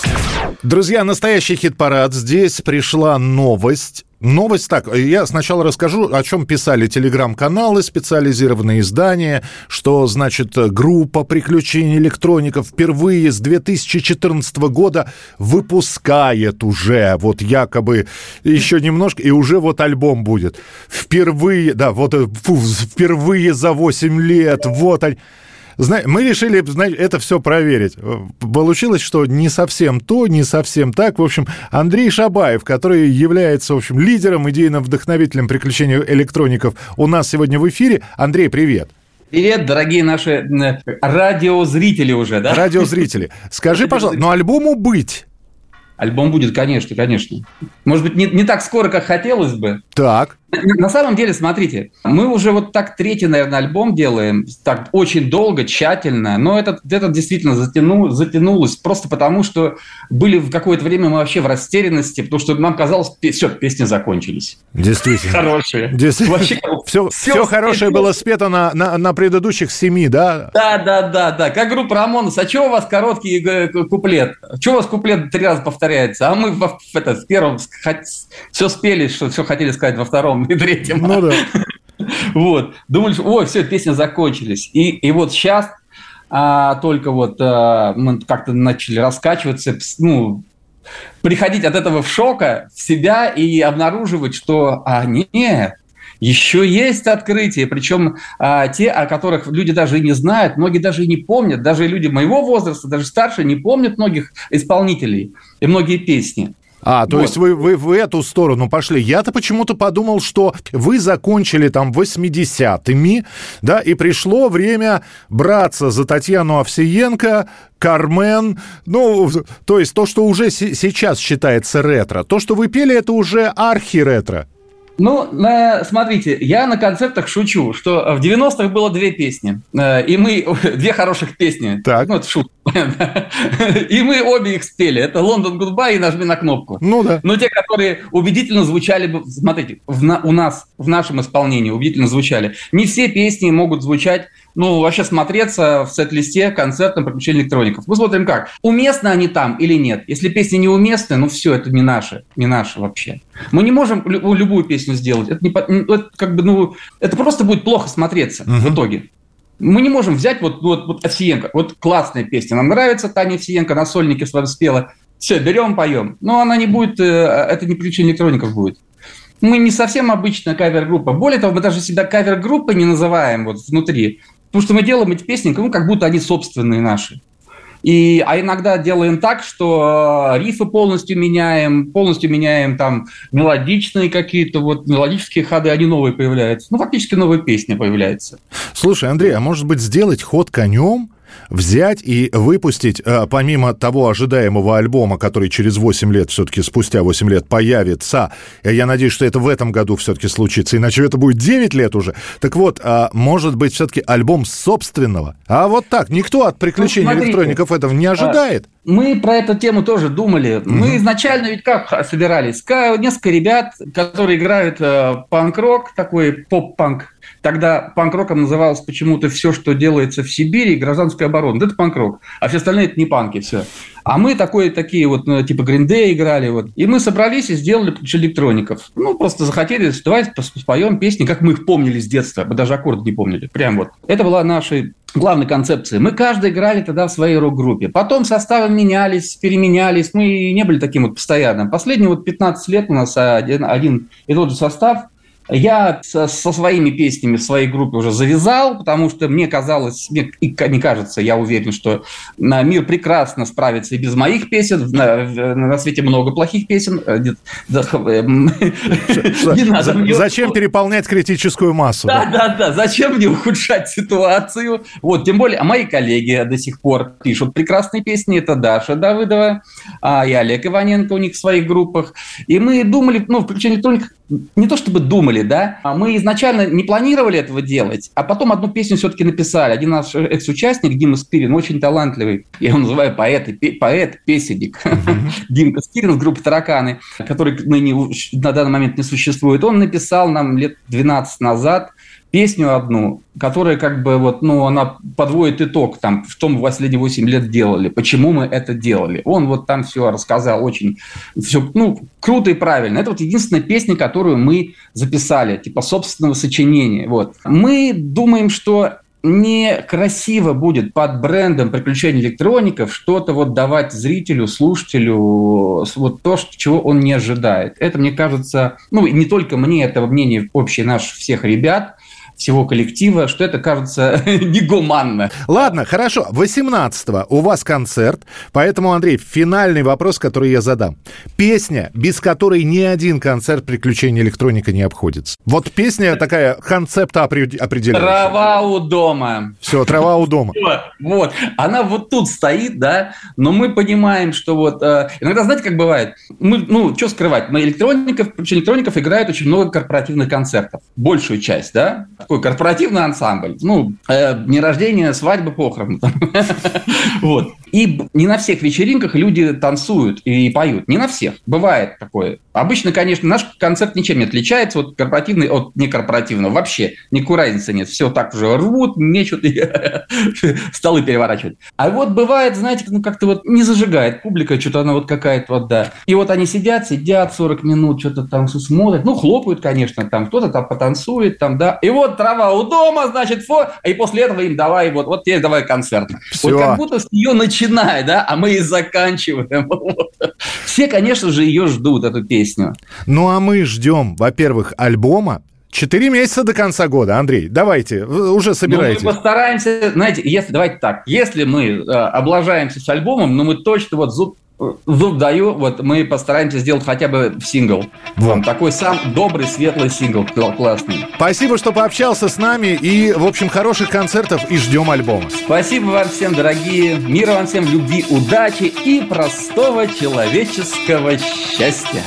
B: Друзья, настоящий хит-парад. Здесь пришла новость. Новость так, я сначала расскажу, о чем писали телеграм-каналы, специализированные издания, что, значит, группа приключений электроников впервые с 2014 года выпускает уже, вот якобы еще немножко, и уже вот альбом будет. Впервые, да, вот э, фу, впервые за 8 лет, вот они. Мы решили это все проверить. Получилось, что не совсем то, не совсем так. В общем, Андрей Шабаев, который является, в общем, лидером, идейным вдохновителем приключений электроников, у нас сегодня в эфире. Андрей, привет.
S: Привет, дорогие наши э, радиозрители уже, да?
B: Радиозрители. Скажи, пожалуйста, но альбому быть?
S: Альбом будет, конечно, конечно. Может быть, не, не так скоро, как хотелось бы.
B: Так.
S: На, самом деле, смотрите, мы уже вот так третий, наверное, альбом делаем, так очень долго, тщательно, но этот, этот действительно затянул, затянулось просто потому, что были в какое-то время мы вообще в растерянности, потому что нам казалось, все, песни закончились.
B: Действительно.
S: Хорошие.
B: Действительно.
S: Вообще,
B: все,
S: все
B: все хорошее было спето на, на, на предыдущих семи, да?
S: Да, да, да, да. Как группа Рамонос. А что у вас короткий э, куплет? Что у вас куплет три раза повторяется? А мы в, это, в первом все спели, что все хотели сказать во втором и третьем.
B: Ну да.
S: Вот. Думали, что, ой, все, песни закончились. И, и вот сейчас а, только вот а, мы как-то начали раскачиваться, ну, приходить от этого в шока в себя и обнаруживать, что а, нет, еще есть открытия, причем а, те, о которых люди даже и не знают, многие даже и не помнят, даже люди моего возраста, даже старше, не помнят многих исполнителей и многие песни.
B: А, то
S: Вот.
B: есть вы, вы в эту сторону пошли. Я-то почему-то подумал, что вы закончили там 80-ми, да, и пришло время браться за Татьяну Овсиенко, Кармен, ну, то есть то, что уже се- сейчас считается ретро. То, что вы пели, это уже архи-ретро.
S: Ну, смотрите, я на концертах шучу, что в 90-х было две песни, э, и мы... Две хороших песни.
B: Так.
S: Ну, это шутка. И мы обе их спели. Это «Лондон Гудбай» и «Нажми на кнопку».
B: Ну да.
S: Но те, которые убедительно звучали бы... Смотрите, в у нас, в нашем исполнении убедительно звучали. Не все песни могут звучать ну, вообще смотреться в сет-листе концертом приключений электроников. Мы смотрим как. Уместны они там или нет. Если песни неуместны, ну все, это не наши. Не наши вообще. Мы не можем лю- любую песню сделать. Это, не, ну, это как бы, ну, это просто будет плохо смотреться в итоге. Мы не можем взять вот, вот, вот Овсиенко. Вот классная песня. Нам нравится Таня Овсиенко на сольнике с вами спела. Все, берем, поем. Но она не будет, э, это не приключение электроников будет. Мы не совсем обычная кавер-группа. Более того, мы даже себя кавер-группой не называем вот внутри. Потому что мы делаем эти песни, ну, как будто они собственные наши. И, а иногда делаем так, что э, рифы полностью меняем, полностью меняем там мелодичные какие-то, вот мелодические ходы, они новые появляются. Ну, фактически новые песни появляются.
B: Слушай, Андрей, а может быть сделать ход конем? Взять и выпустить, э, помимо того ожидаемого альбома, который через 8 лет, все-таки спустя 8 лет появится, э, я надеюсь, что это в этом году все-таки случится, иначе это будет 9 лет уже. Так вот, а может быть, все-таки альбом собственного? А вот так, никто от приключений
S: Ну,
B: электроников этого не ожидает.
S: Мы про эту тему тоже думали. Мы изначально ведь как собирались? Несколько ребят, которые играют э, панк-рок, такой поп-панк. Тогда панк-роком называлось почему-то все, что делается в Сибири, гражданская оборона. Это панк-рок. А все остальные это не панки, все. А мы такое, такие вот, ну, типа Гриндей играли. Вот. И мы собрались и сделали электроников. Ну, просто захотели, давайте споем песни, как мы их помнили с детства. Мы даже аккорд не помнили. Прям вот. Это была наша главной концепцией. Мы каждый играли тогда в своей рок-группе. Потом составы менялись, переменялись. Мы не были таким вот постоянным. Последние вот 15 лет у нас один, один и тот же состав. Я со, со своими песнями в своей группе уже завязал, потому что мне казалось, мне и не кажется, я уверен, что на мир прекрасно справится и без моих песен. На, на свете много плохих песен. Э, не надо мне-
B: Зачем переполнять критическую массу?
S: да, да, да. Зачем мне ухудшать ситуацию? Вот, тем более, а мои коллеги до сих пор пишут прекрасные песни. Это Даша Давыдова а, и Олег Иваненко у них в своих группах. И мы думали, ну, в приключении электроник не то чтобы думали, да, а мы изначально не планировали этого делать, а потом одну песню все-таки написали. Один наш экс-участник, Дима Спирин, очень талантливый, я его называю поэт, и поэт, песенник, Димка Спирин из группы «Тараканы», который ныне на данный момент не существует, он написал нам лет 12 назад песню одну, которая как бы вот, ну, она подводит итог там, в том, последние 8 лет делали, почему мы это делали. Он вот там все рассказал очень, все, ну, круто и правильно. Это вот единственная песня, которую мы записали, типа собственного сочинения. Вот. Мы думаем, что некрасиво будет под брендом приключений электроников что-то вот давать зрителю, слушателю, вот то, чего он не ожидает. Это, мне кажется, ну, не только мне, это мнение общее наш всех ребят, всего коллектива, что это кажется негуманно.
B: Ладно, хорошо. 18-го у вас концерт, поэтому, Андрей, финальный вопрос, который я задам. Песня, без которой ни один концерт приключений электроника не обходится. Вот песня такая концепта определяющая.
S: Трава у дома.
B: Все, трава у дома.
S: Вот, она вот тут стоит, да, но мы понимаем, что вот э, иногда, знаете, как бывает, мы, ну, что скрывать, мы электроников, причем электроников играет очень много корпоративных концертов, большую часть, да, такой корпоративный ансамбль, ну, э, дни рождения, свадьбы, похороны, вот, и не на всех вечеринках люди танцуют и поют, не на всех, бывает такое. Обычно, конечно, наш концерт ничем не отличается от корпоративной, от некорпоративного, вообще никакой разницы нет, все так уже рвут, мечут и столы переворачивают. А вот бывает, знаете, ну как-то вот не зажигает публика, что-то она вот какая-то вот, да. И вот они сидят, сидят 40 минут, что-то там смотрят, ну хлопают, конечно, там кто-то там потанцует, там, да. И вот трава у дома, значит, фо, и после этого им давай, вот, вот теперь давай концерт.
B: Всё.
S: Вот как будто с нее начиная, да, а мы и заканчиваем. Вот. Все, конечно же, ее ждут, эту песню.
B: Ну а мы ждем, во-первых, альбома. Четыре месяца до конца года, Андрей. Давайте, уже собираетесь.
S: Ну, мы постараемся, знаете, если, давайте так, если мы э, облажаемся с альбомом, но мы точно вот зуб
F: зуб даю, вот мы постараемся сделать хотя бы в сингл. Вот. Такой сам добрый, светлый сингл, кл- классный.
B: Спасибо, что пообщался с нами. И, в общем, хороших концертов и ждем альбома.
F: Спасибо вам всем, дорогие. Мира вам всем, любви, удачи и простого человеческого счастья.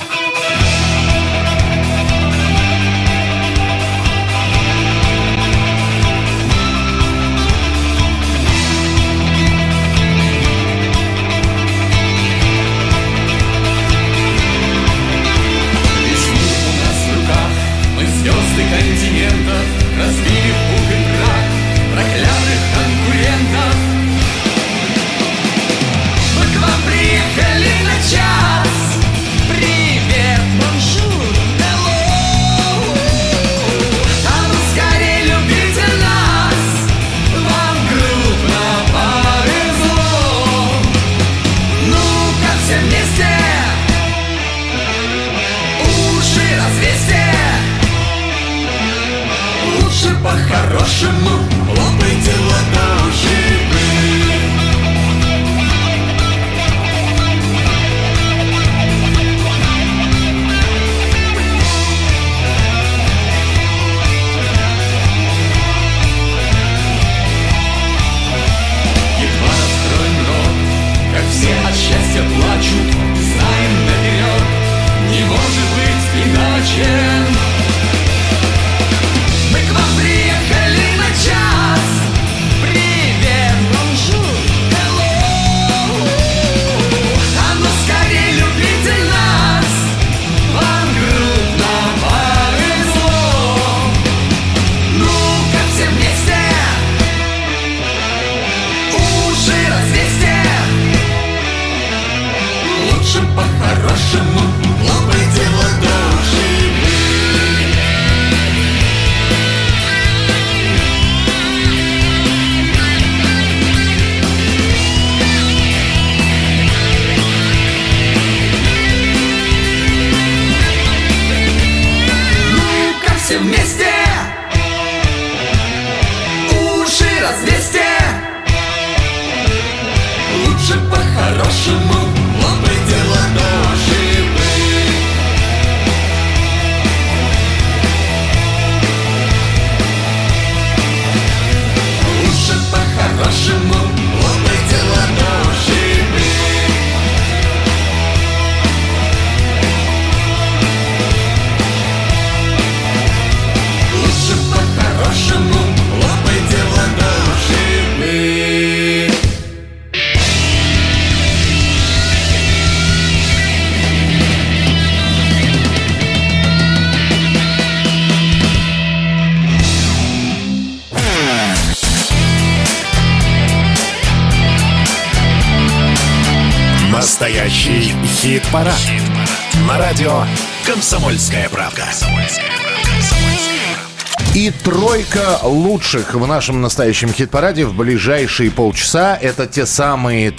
T: И
B: тройка лучших в нашем настоящем хит-параде в ближайшие полчаса. Это те самые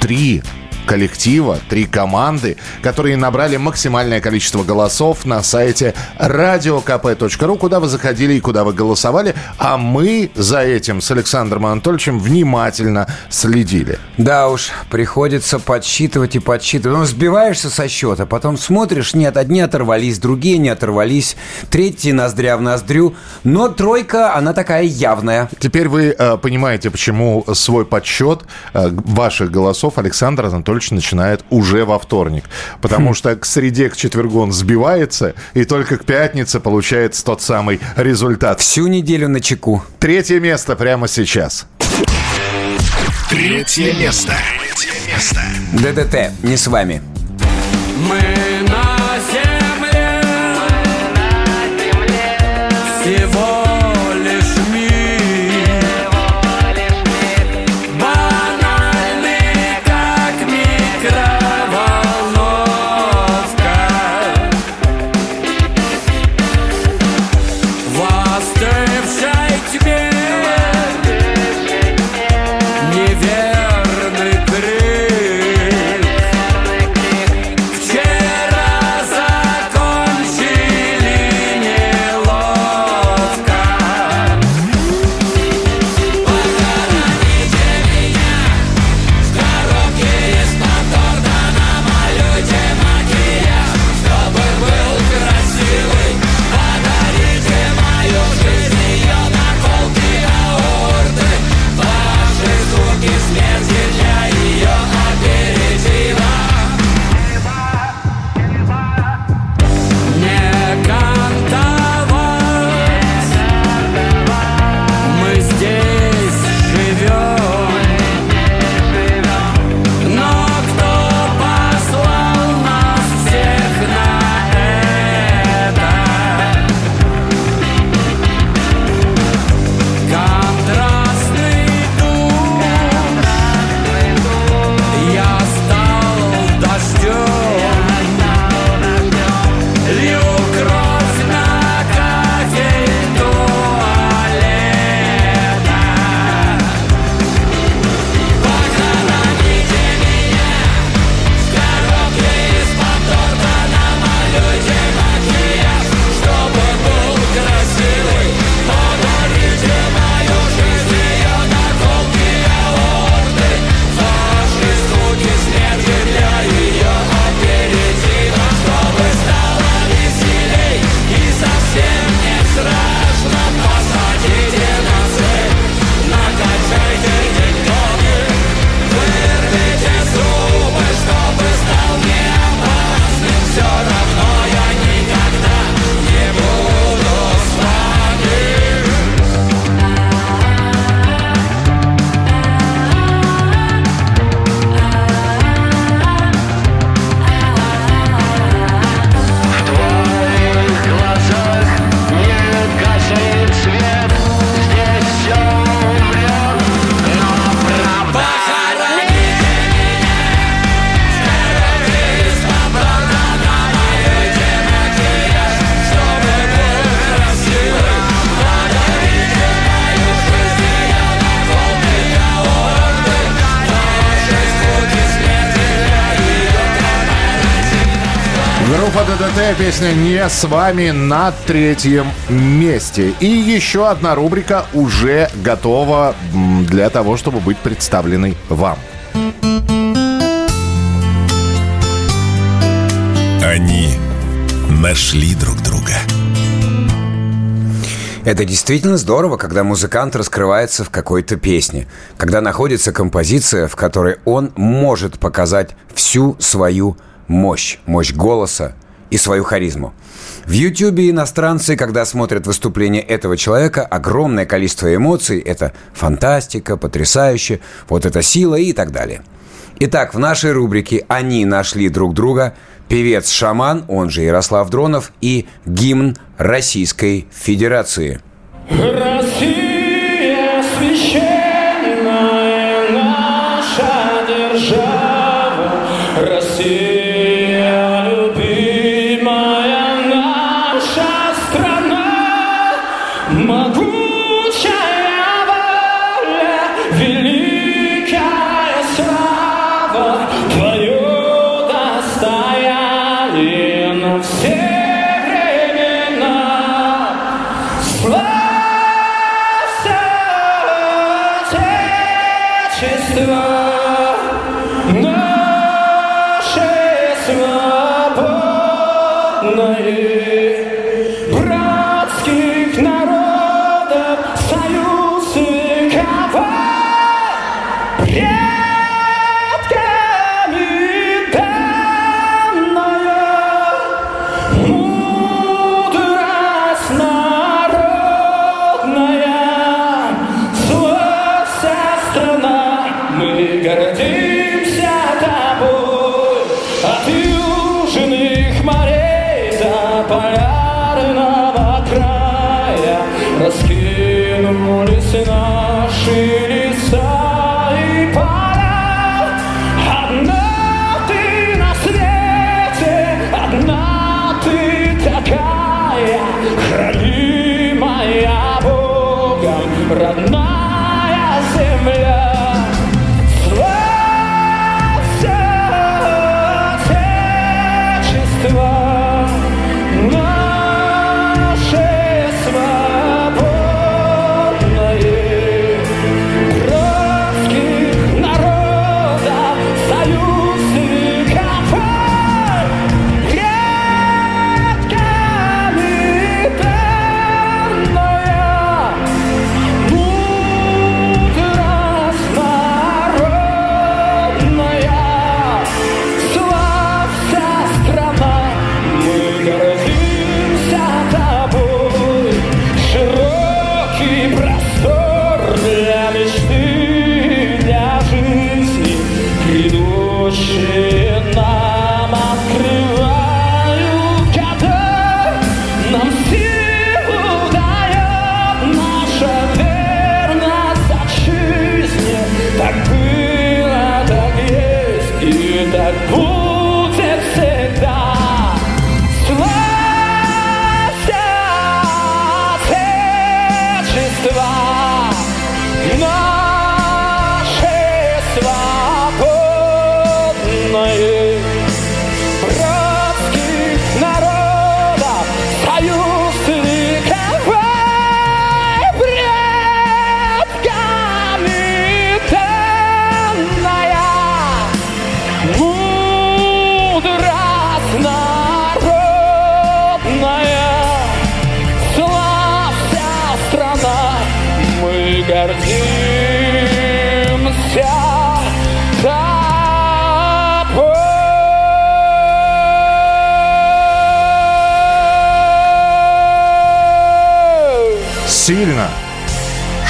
B: три коллектива, три команды, которые набрали максимальное количество голосов на сайте radiokp.ru, куда вы заходили и куда вы голосовали, а мы за этим с Александром Анатольевичем внимательно следили.
C: Да уж, приходится подсчитывать и подсчитывать. Ну, сбиваешься со счета, потом смотришь, нет, одни оторвались, другие не оторвались, третьи ноздря в ноздрю. Но тройка, она такая явная.
B: Теперь вы э, понимаете, почему свой подсчет э, ваших голосов Александр Анатольевич начинает уже во вторник. Потому что к среде, к четвергу он сбивается, и только к пятнице получается тот самый результат.
C: Всю неделю на чеку.
B: Третье место прямо сейчас.
A: Третье место. Третье место.
C: ДДТ, не с вами.
T: Мы
B: ДДТ, песня «Не с вами» на третьем месте. И еще одна рубрика уже готова для того, чтобы быть представленной вам.
A: Они нашли друг друга.
C: Это действительно здорово, когда музыкант раскрывается в какой-то песне, когда находится композиция, в которой он может показать всю свою мощь, мощь голоса и свою харизму. В Ютьюбе иностранцы, когда смотрят выступление этого человека, огромное количество эмоций. Это фантастика, потрясающе, вот эта сила и так далее. Итак, в нашей рубрике «Они нашли друг друга» певец-шаман, он же Ярослав Дронов, и гимн Российской Федерации.
Q: Россия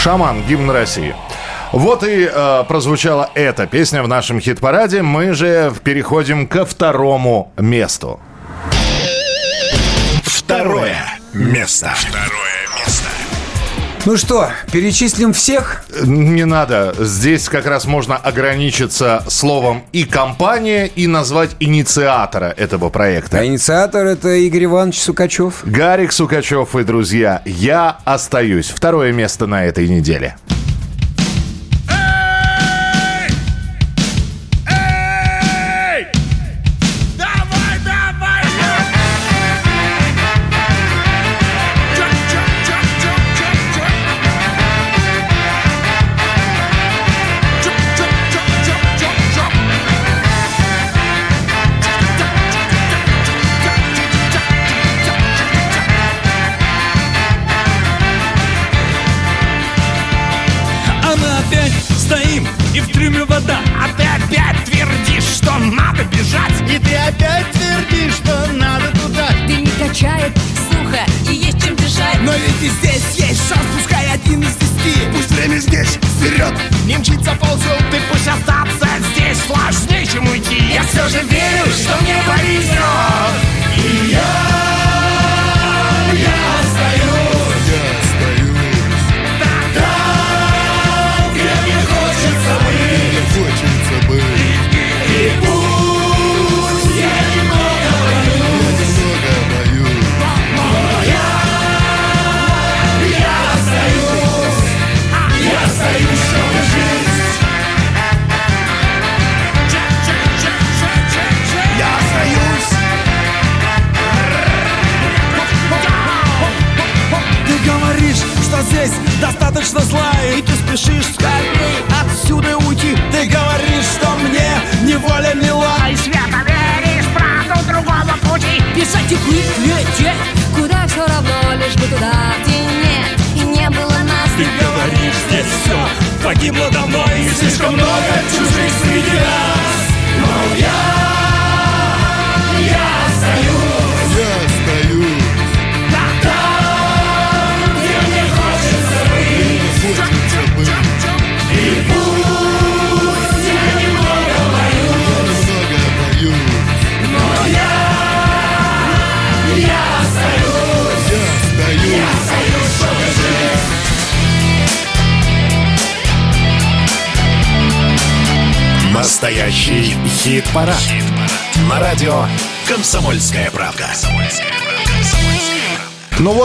B: Шаман, гимн России. Вот и э, прозвучала эта песня в нашем хит-параде. Мы же переходим ко второму месту.
A: Второе место.
C: Ну что, перечислим всех?
B: Не надо. Здесь как раз можно ограничиться словом и компания, и назвать инициатора этого проекта.
C: А инициатор это Игорь Иванович Сукачев.
B: Гарик Сукачев и друзья. Я остаюсь. Второе место на этой неделе.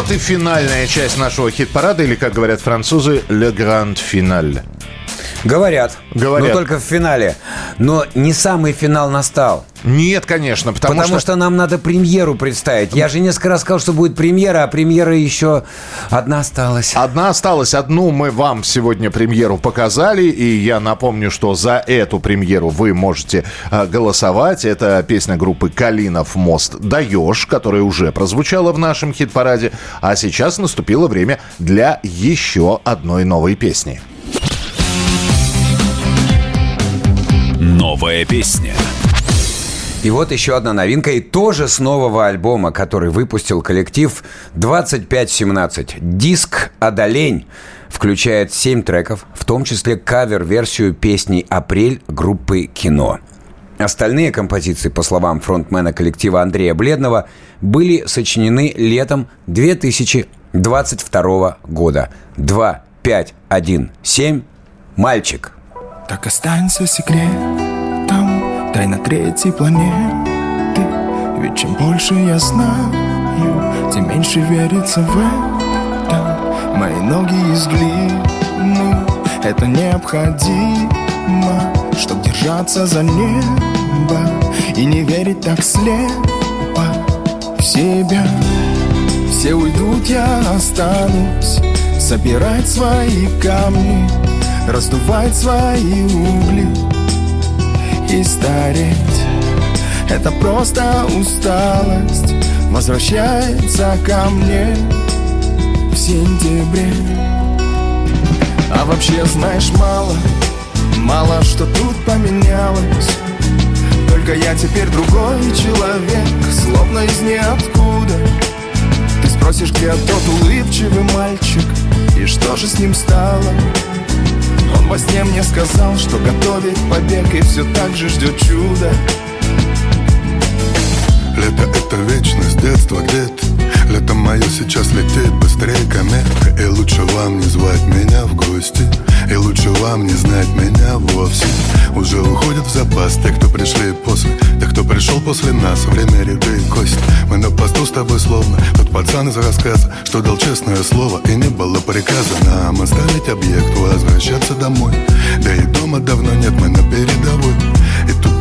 B: Вот и финальная часть нашего хит-парада, или, как говорят французы, «Le Grand Final».
C: Говорят.
B: Говорят.
C: Но только в финале. Но не самый финал настал.
B: Нет, конечно, потому,
C: Потому, что... нам надо премьеру представить. Я же несколько раз сказал, что будет премьера, а премьера еще одна осталась.
B: Одна осталась. Одну мы вам сегодня премьеру показали. И я напомню, что за эту премьеру вы можете э, голосовать. Это песня группы «Калинов мост даешь», которая уже прозвучала в нашем хит-параде. А сейчас наступило время для еще одной новой песни.
A: Новая песня.
C: И вот еще одна новинка, и тоже с нового альбома, который выпустил коллектив 2517. Диск «Одолень» включает 7 треков, в том числе кавер-версию песни «Апрель» группы «Кино». Остальные композиции, по словам фронтмена коллектива Андрея Бледного, были сочинены летом 2022 года. 2, 5, 1, 7. Мальчик.
U: Так останься секретом Тайна третьей планеты Ведь чем больше я знаю Тем меньше верится в это Мои ноги из глины Это необходимо Чтоб держаться за небо И не верить так слепо В себя Все уйдут, я останусь Собирать свои камни Раздувать свои угли И стареть. Это просто усталость Возвращается ко мне В сентябре. А вообще знаешь мало Мало что тут поменялось. Только я теперь другой человек Словно из ниоткуда. Ты спросишь, где тот улыбчивый мальчик И что же с ним стало он во сне мне сказал, что готовит побег И все так же ждет чудо.
V: Лето это вечность, детство где-то Лето мое сейчас летит быстрее комета И лучше вам не звать меня в гости. И лучше вам не знать меня вовсе. Уже уходят в запас те, кто пришли после. Те, кто пришел после нас. Время ряды и кость. Мы на посту с тобой словно Тот пацан из рассказа. Что дал честное слово И не было приказа нам оставить объект. Возвращаться домой. Да и дома давно нет, мы на передовой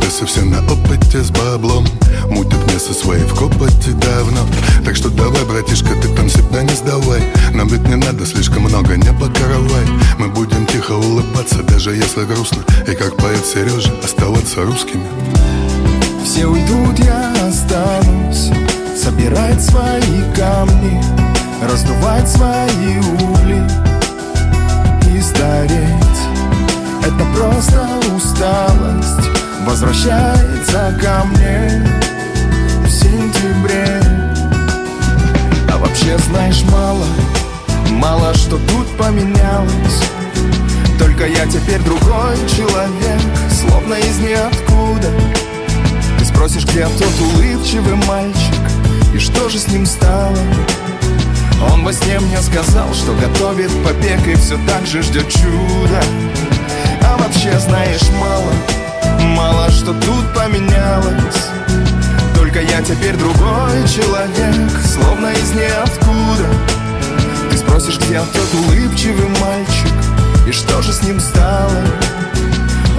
V: Если все на опыте с баблом. Мутят мясо свои в копоте давно. Так что давай, братишка, ты там себя не сдавай. Нам ведь не надо слишком много, не покоровай Мы будем тихо улыбаться, даже если грустно. И как поет Сережа, оставаться русскими.
U: Все уйдут, я останусь. Собирать свои камни Раздувать свои угли И стареть. Это возвращается ко мне в сентябре. А вообще, знаешь, мало, мало что тут поменялось. Только я теперь другой человек, словно из ниоткуда. Ты спросишь, где тот улыбчивый мальчик, и что же с ним стало? Он во сне мне сказал, что готовит побег и все так же ждет чуда. А вообще, знаешь, мало, мало что тут поменялось. Только я теперь другой человек, словно из ниоткуда. Ты спросишь, где тот улыбчивый мальчик, и что же с ним стало?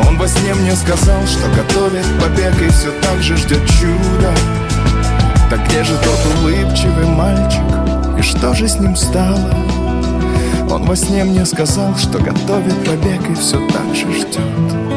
U: Он во сне мне сказал, что готовит побег и все так же ждет чуда. Так где же тот улыбчивый мальчик? И что же с ним стало? Он во сне мне сказал, что готовит побег и все так же ждет.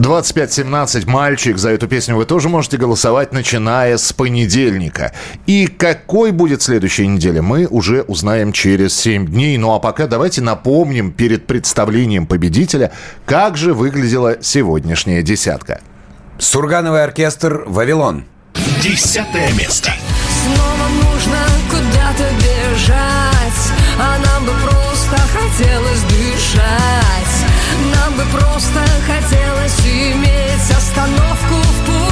B: 2517 «Мальчик». За эту песню вы тоже можете голосовать, начиная с понедельника. И какой будет следующая неделя, мы уже узнаем через 7 дней. Ну а пока давайте напомним перед представлением победителя, как же выглядела сегодняшняя десятка.
C: Сургановый оркестр «Вавилон».
A: Десятое место.
D: Снова нужно куда-то бежать А нам бы просто хотелось дышать Нам бы просто хотелось иметь остановку в пути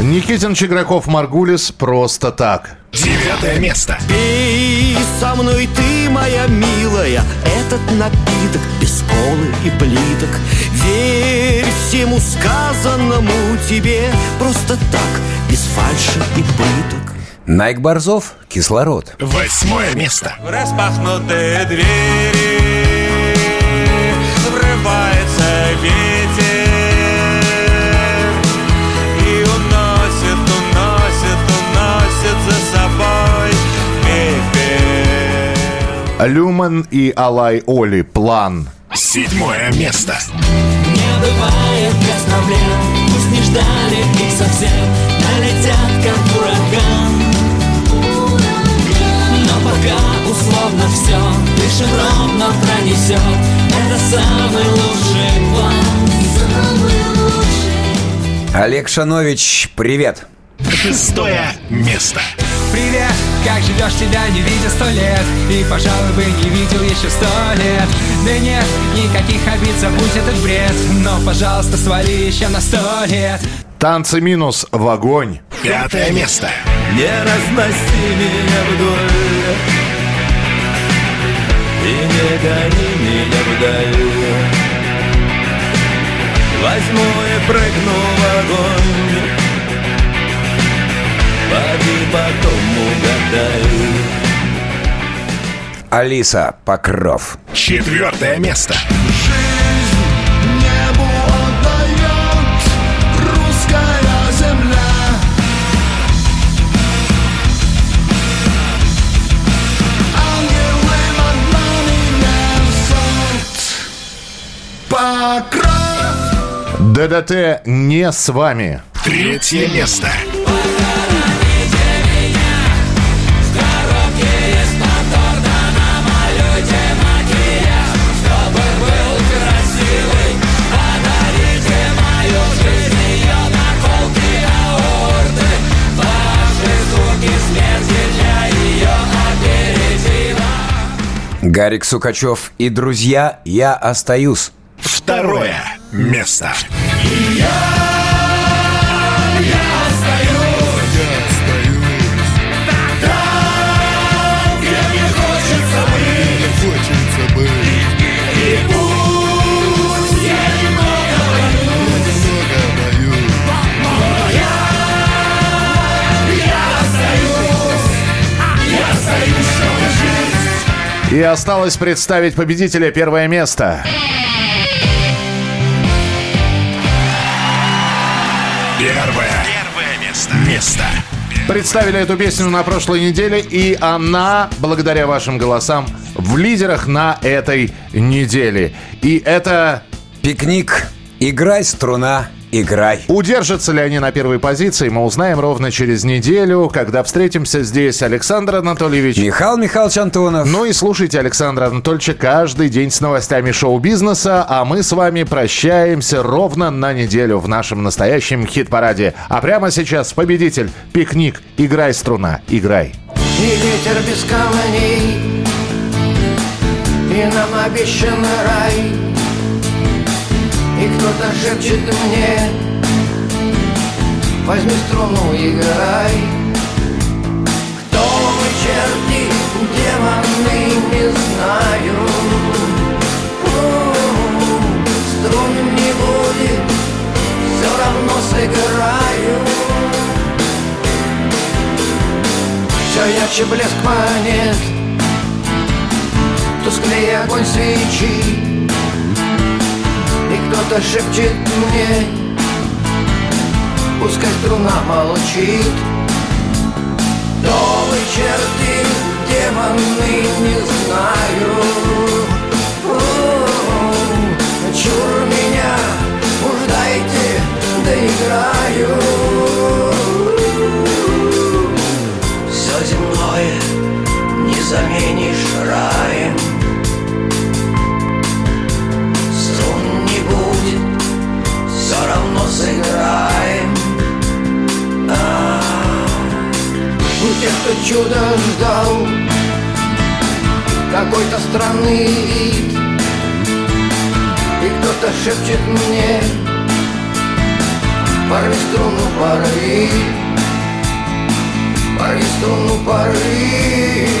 B: Никитин Чиграков Маргулис «Просто так».
A: Девятое место.
I: Пей со мной ты, моя милая, этот напиток без колы и плиток. Верь всему сказанному тебе просто так, без фальши и пыток.
C: Найк Борзов «Кислород».
A: Восьмое место.
J: В распахнутые двери врывается ветер И уносит, уносит, уносит за собой пепел.
B: Люман и Алай Оли «План».
A: Седьмое место.
M: Не бывает без проблем. Пусть не ждали их совсем. Налетят как ураган. Но пока условно все Дышим ровно пронесет Это самый лучший план Самый лучший
C: Олег Шанович, привет.
A: Шестое место.
P: Привет, как живешь, тебя не видя сто лет И, пожалуй, бы не видел еще сто лет Да нет, никаких обид, забудь этот бред Но, пожалуйста, свали еще на сто лет
B: Танцы минус в огонь.
A: Пятое место.
W: Не разноси меня вдоль И не гони меня вдаль Возьму и прыгну в огонь Поди потом угадай
C: Алиса Покров.
A: Четвертое место.
B: ДДТ не с вами.
A: Третье место.
C: Гарик Сукачев и друзья, я остаюсь.
A: Второе место.
B: И осталось представить победителя первое место.
A: Место.
B: Представили эту песню на прошлой неделе, и она, благодаря вашим голосам, в лидерах на этой неделе. И это...
C: Пикник. Играй, струна. Играй.
B: Удержатся ли они на первой позиции, мы узнаем ровно через неделю, когда встретимся здесь Александр Анатольевич.
C: Михаил Михайлович Антонов.
B: Ну и слушайте Александра Анатольевича каждый день с новостями шоу-бизнеса, а мы с вами прощаемся ровно на неделю в нашем настоящем хит-параде. А прямо сейчас победитель, пикник, играй, струна, играй.
X: И ветер без камней И нам обещан рай И кто-то шепчет мне Возьми струну, играй Кто мы, черти, демоны, не знаю Струн не будет, все равно сыграю. Все ярче блеск монет Тусклее огонь свечи И кто-то шепчет мне. Пускай струна молчит. Вы, черты, демоны, не знаю. Чур меня, уж дайте, доиграю. Все земное не заменишь раем тех, кто чудо ждал? Какой-то странный вид. И кто-то шепчет мне Порви струну, порви Порви струну, порви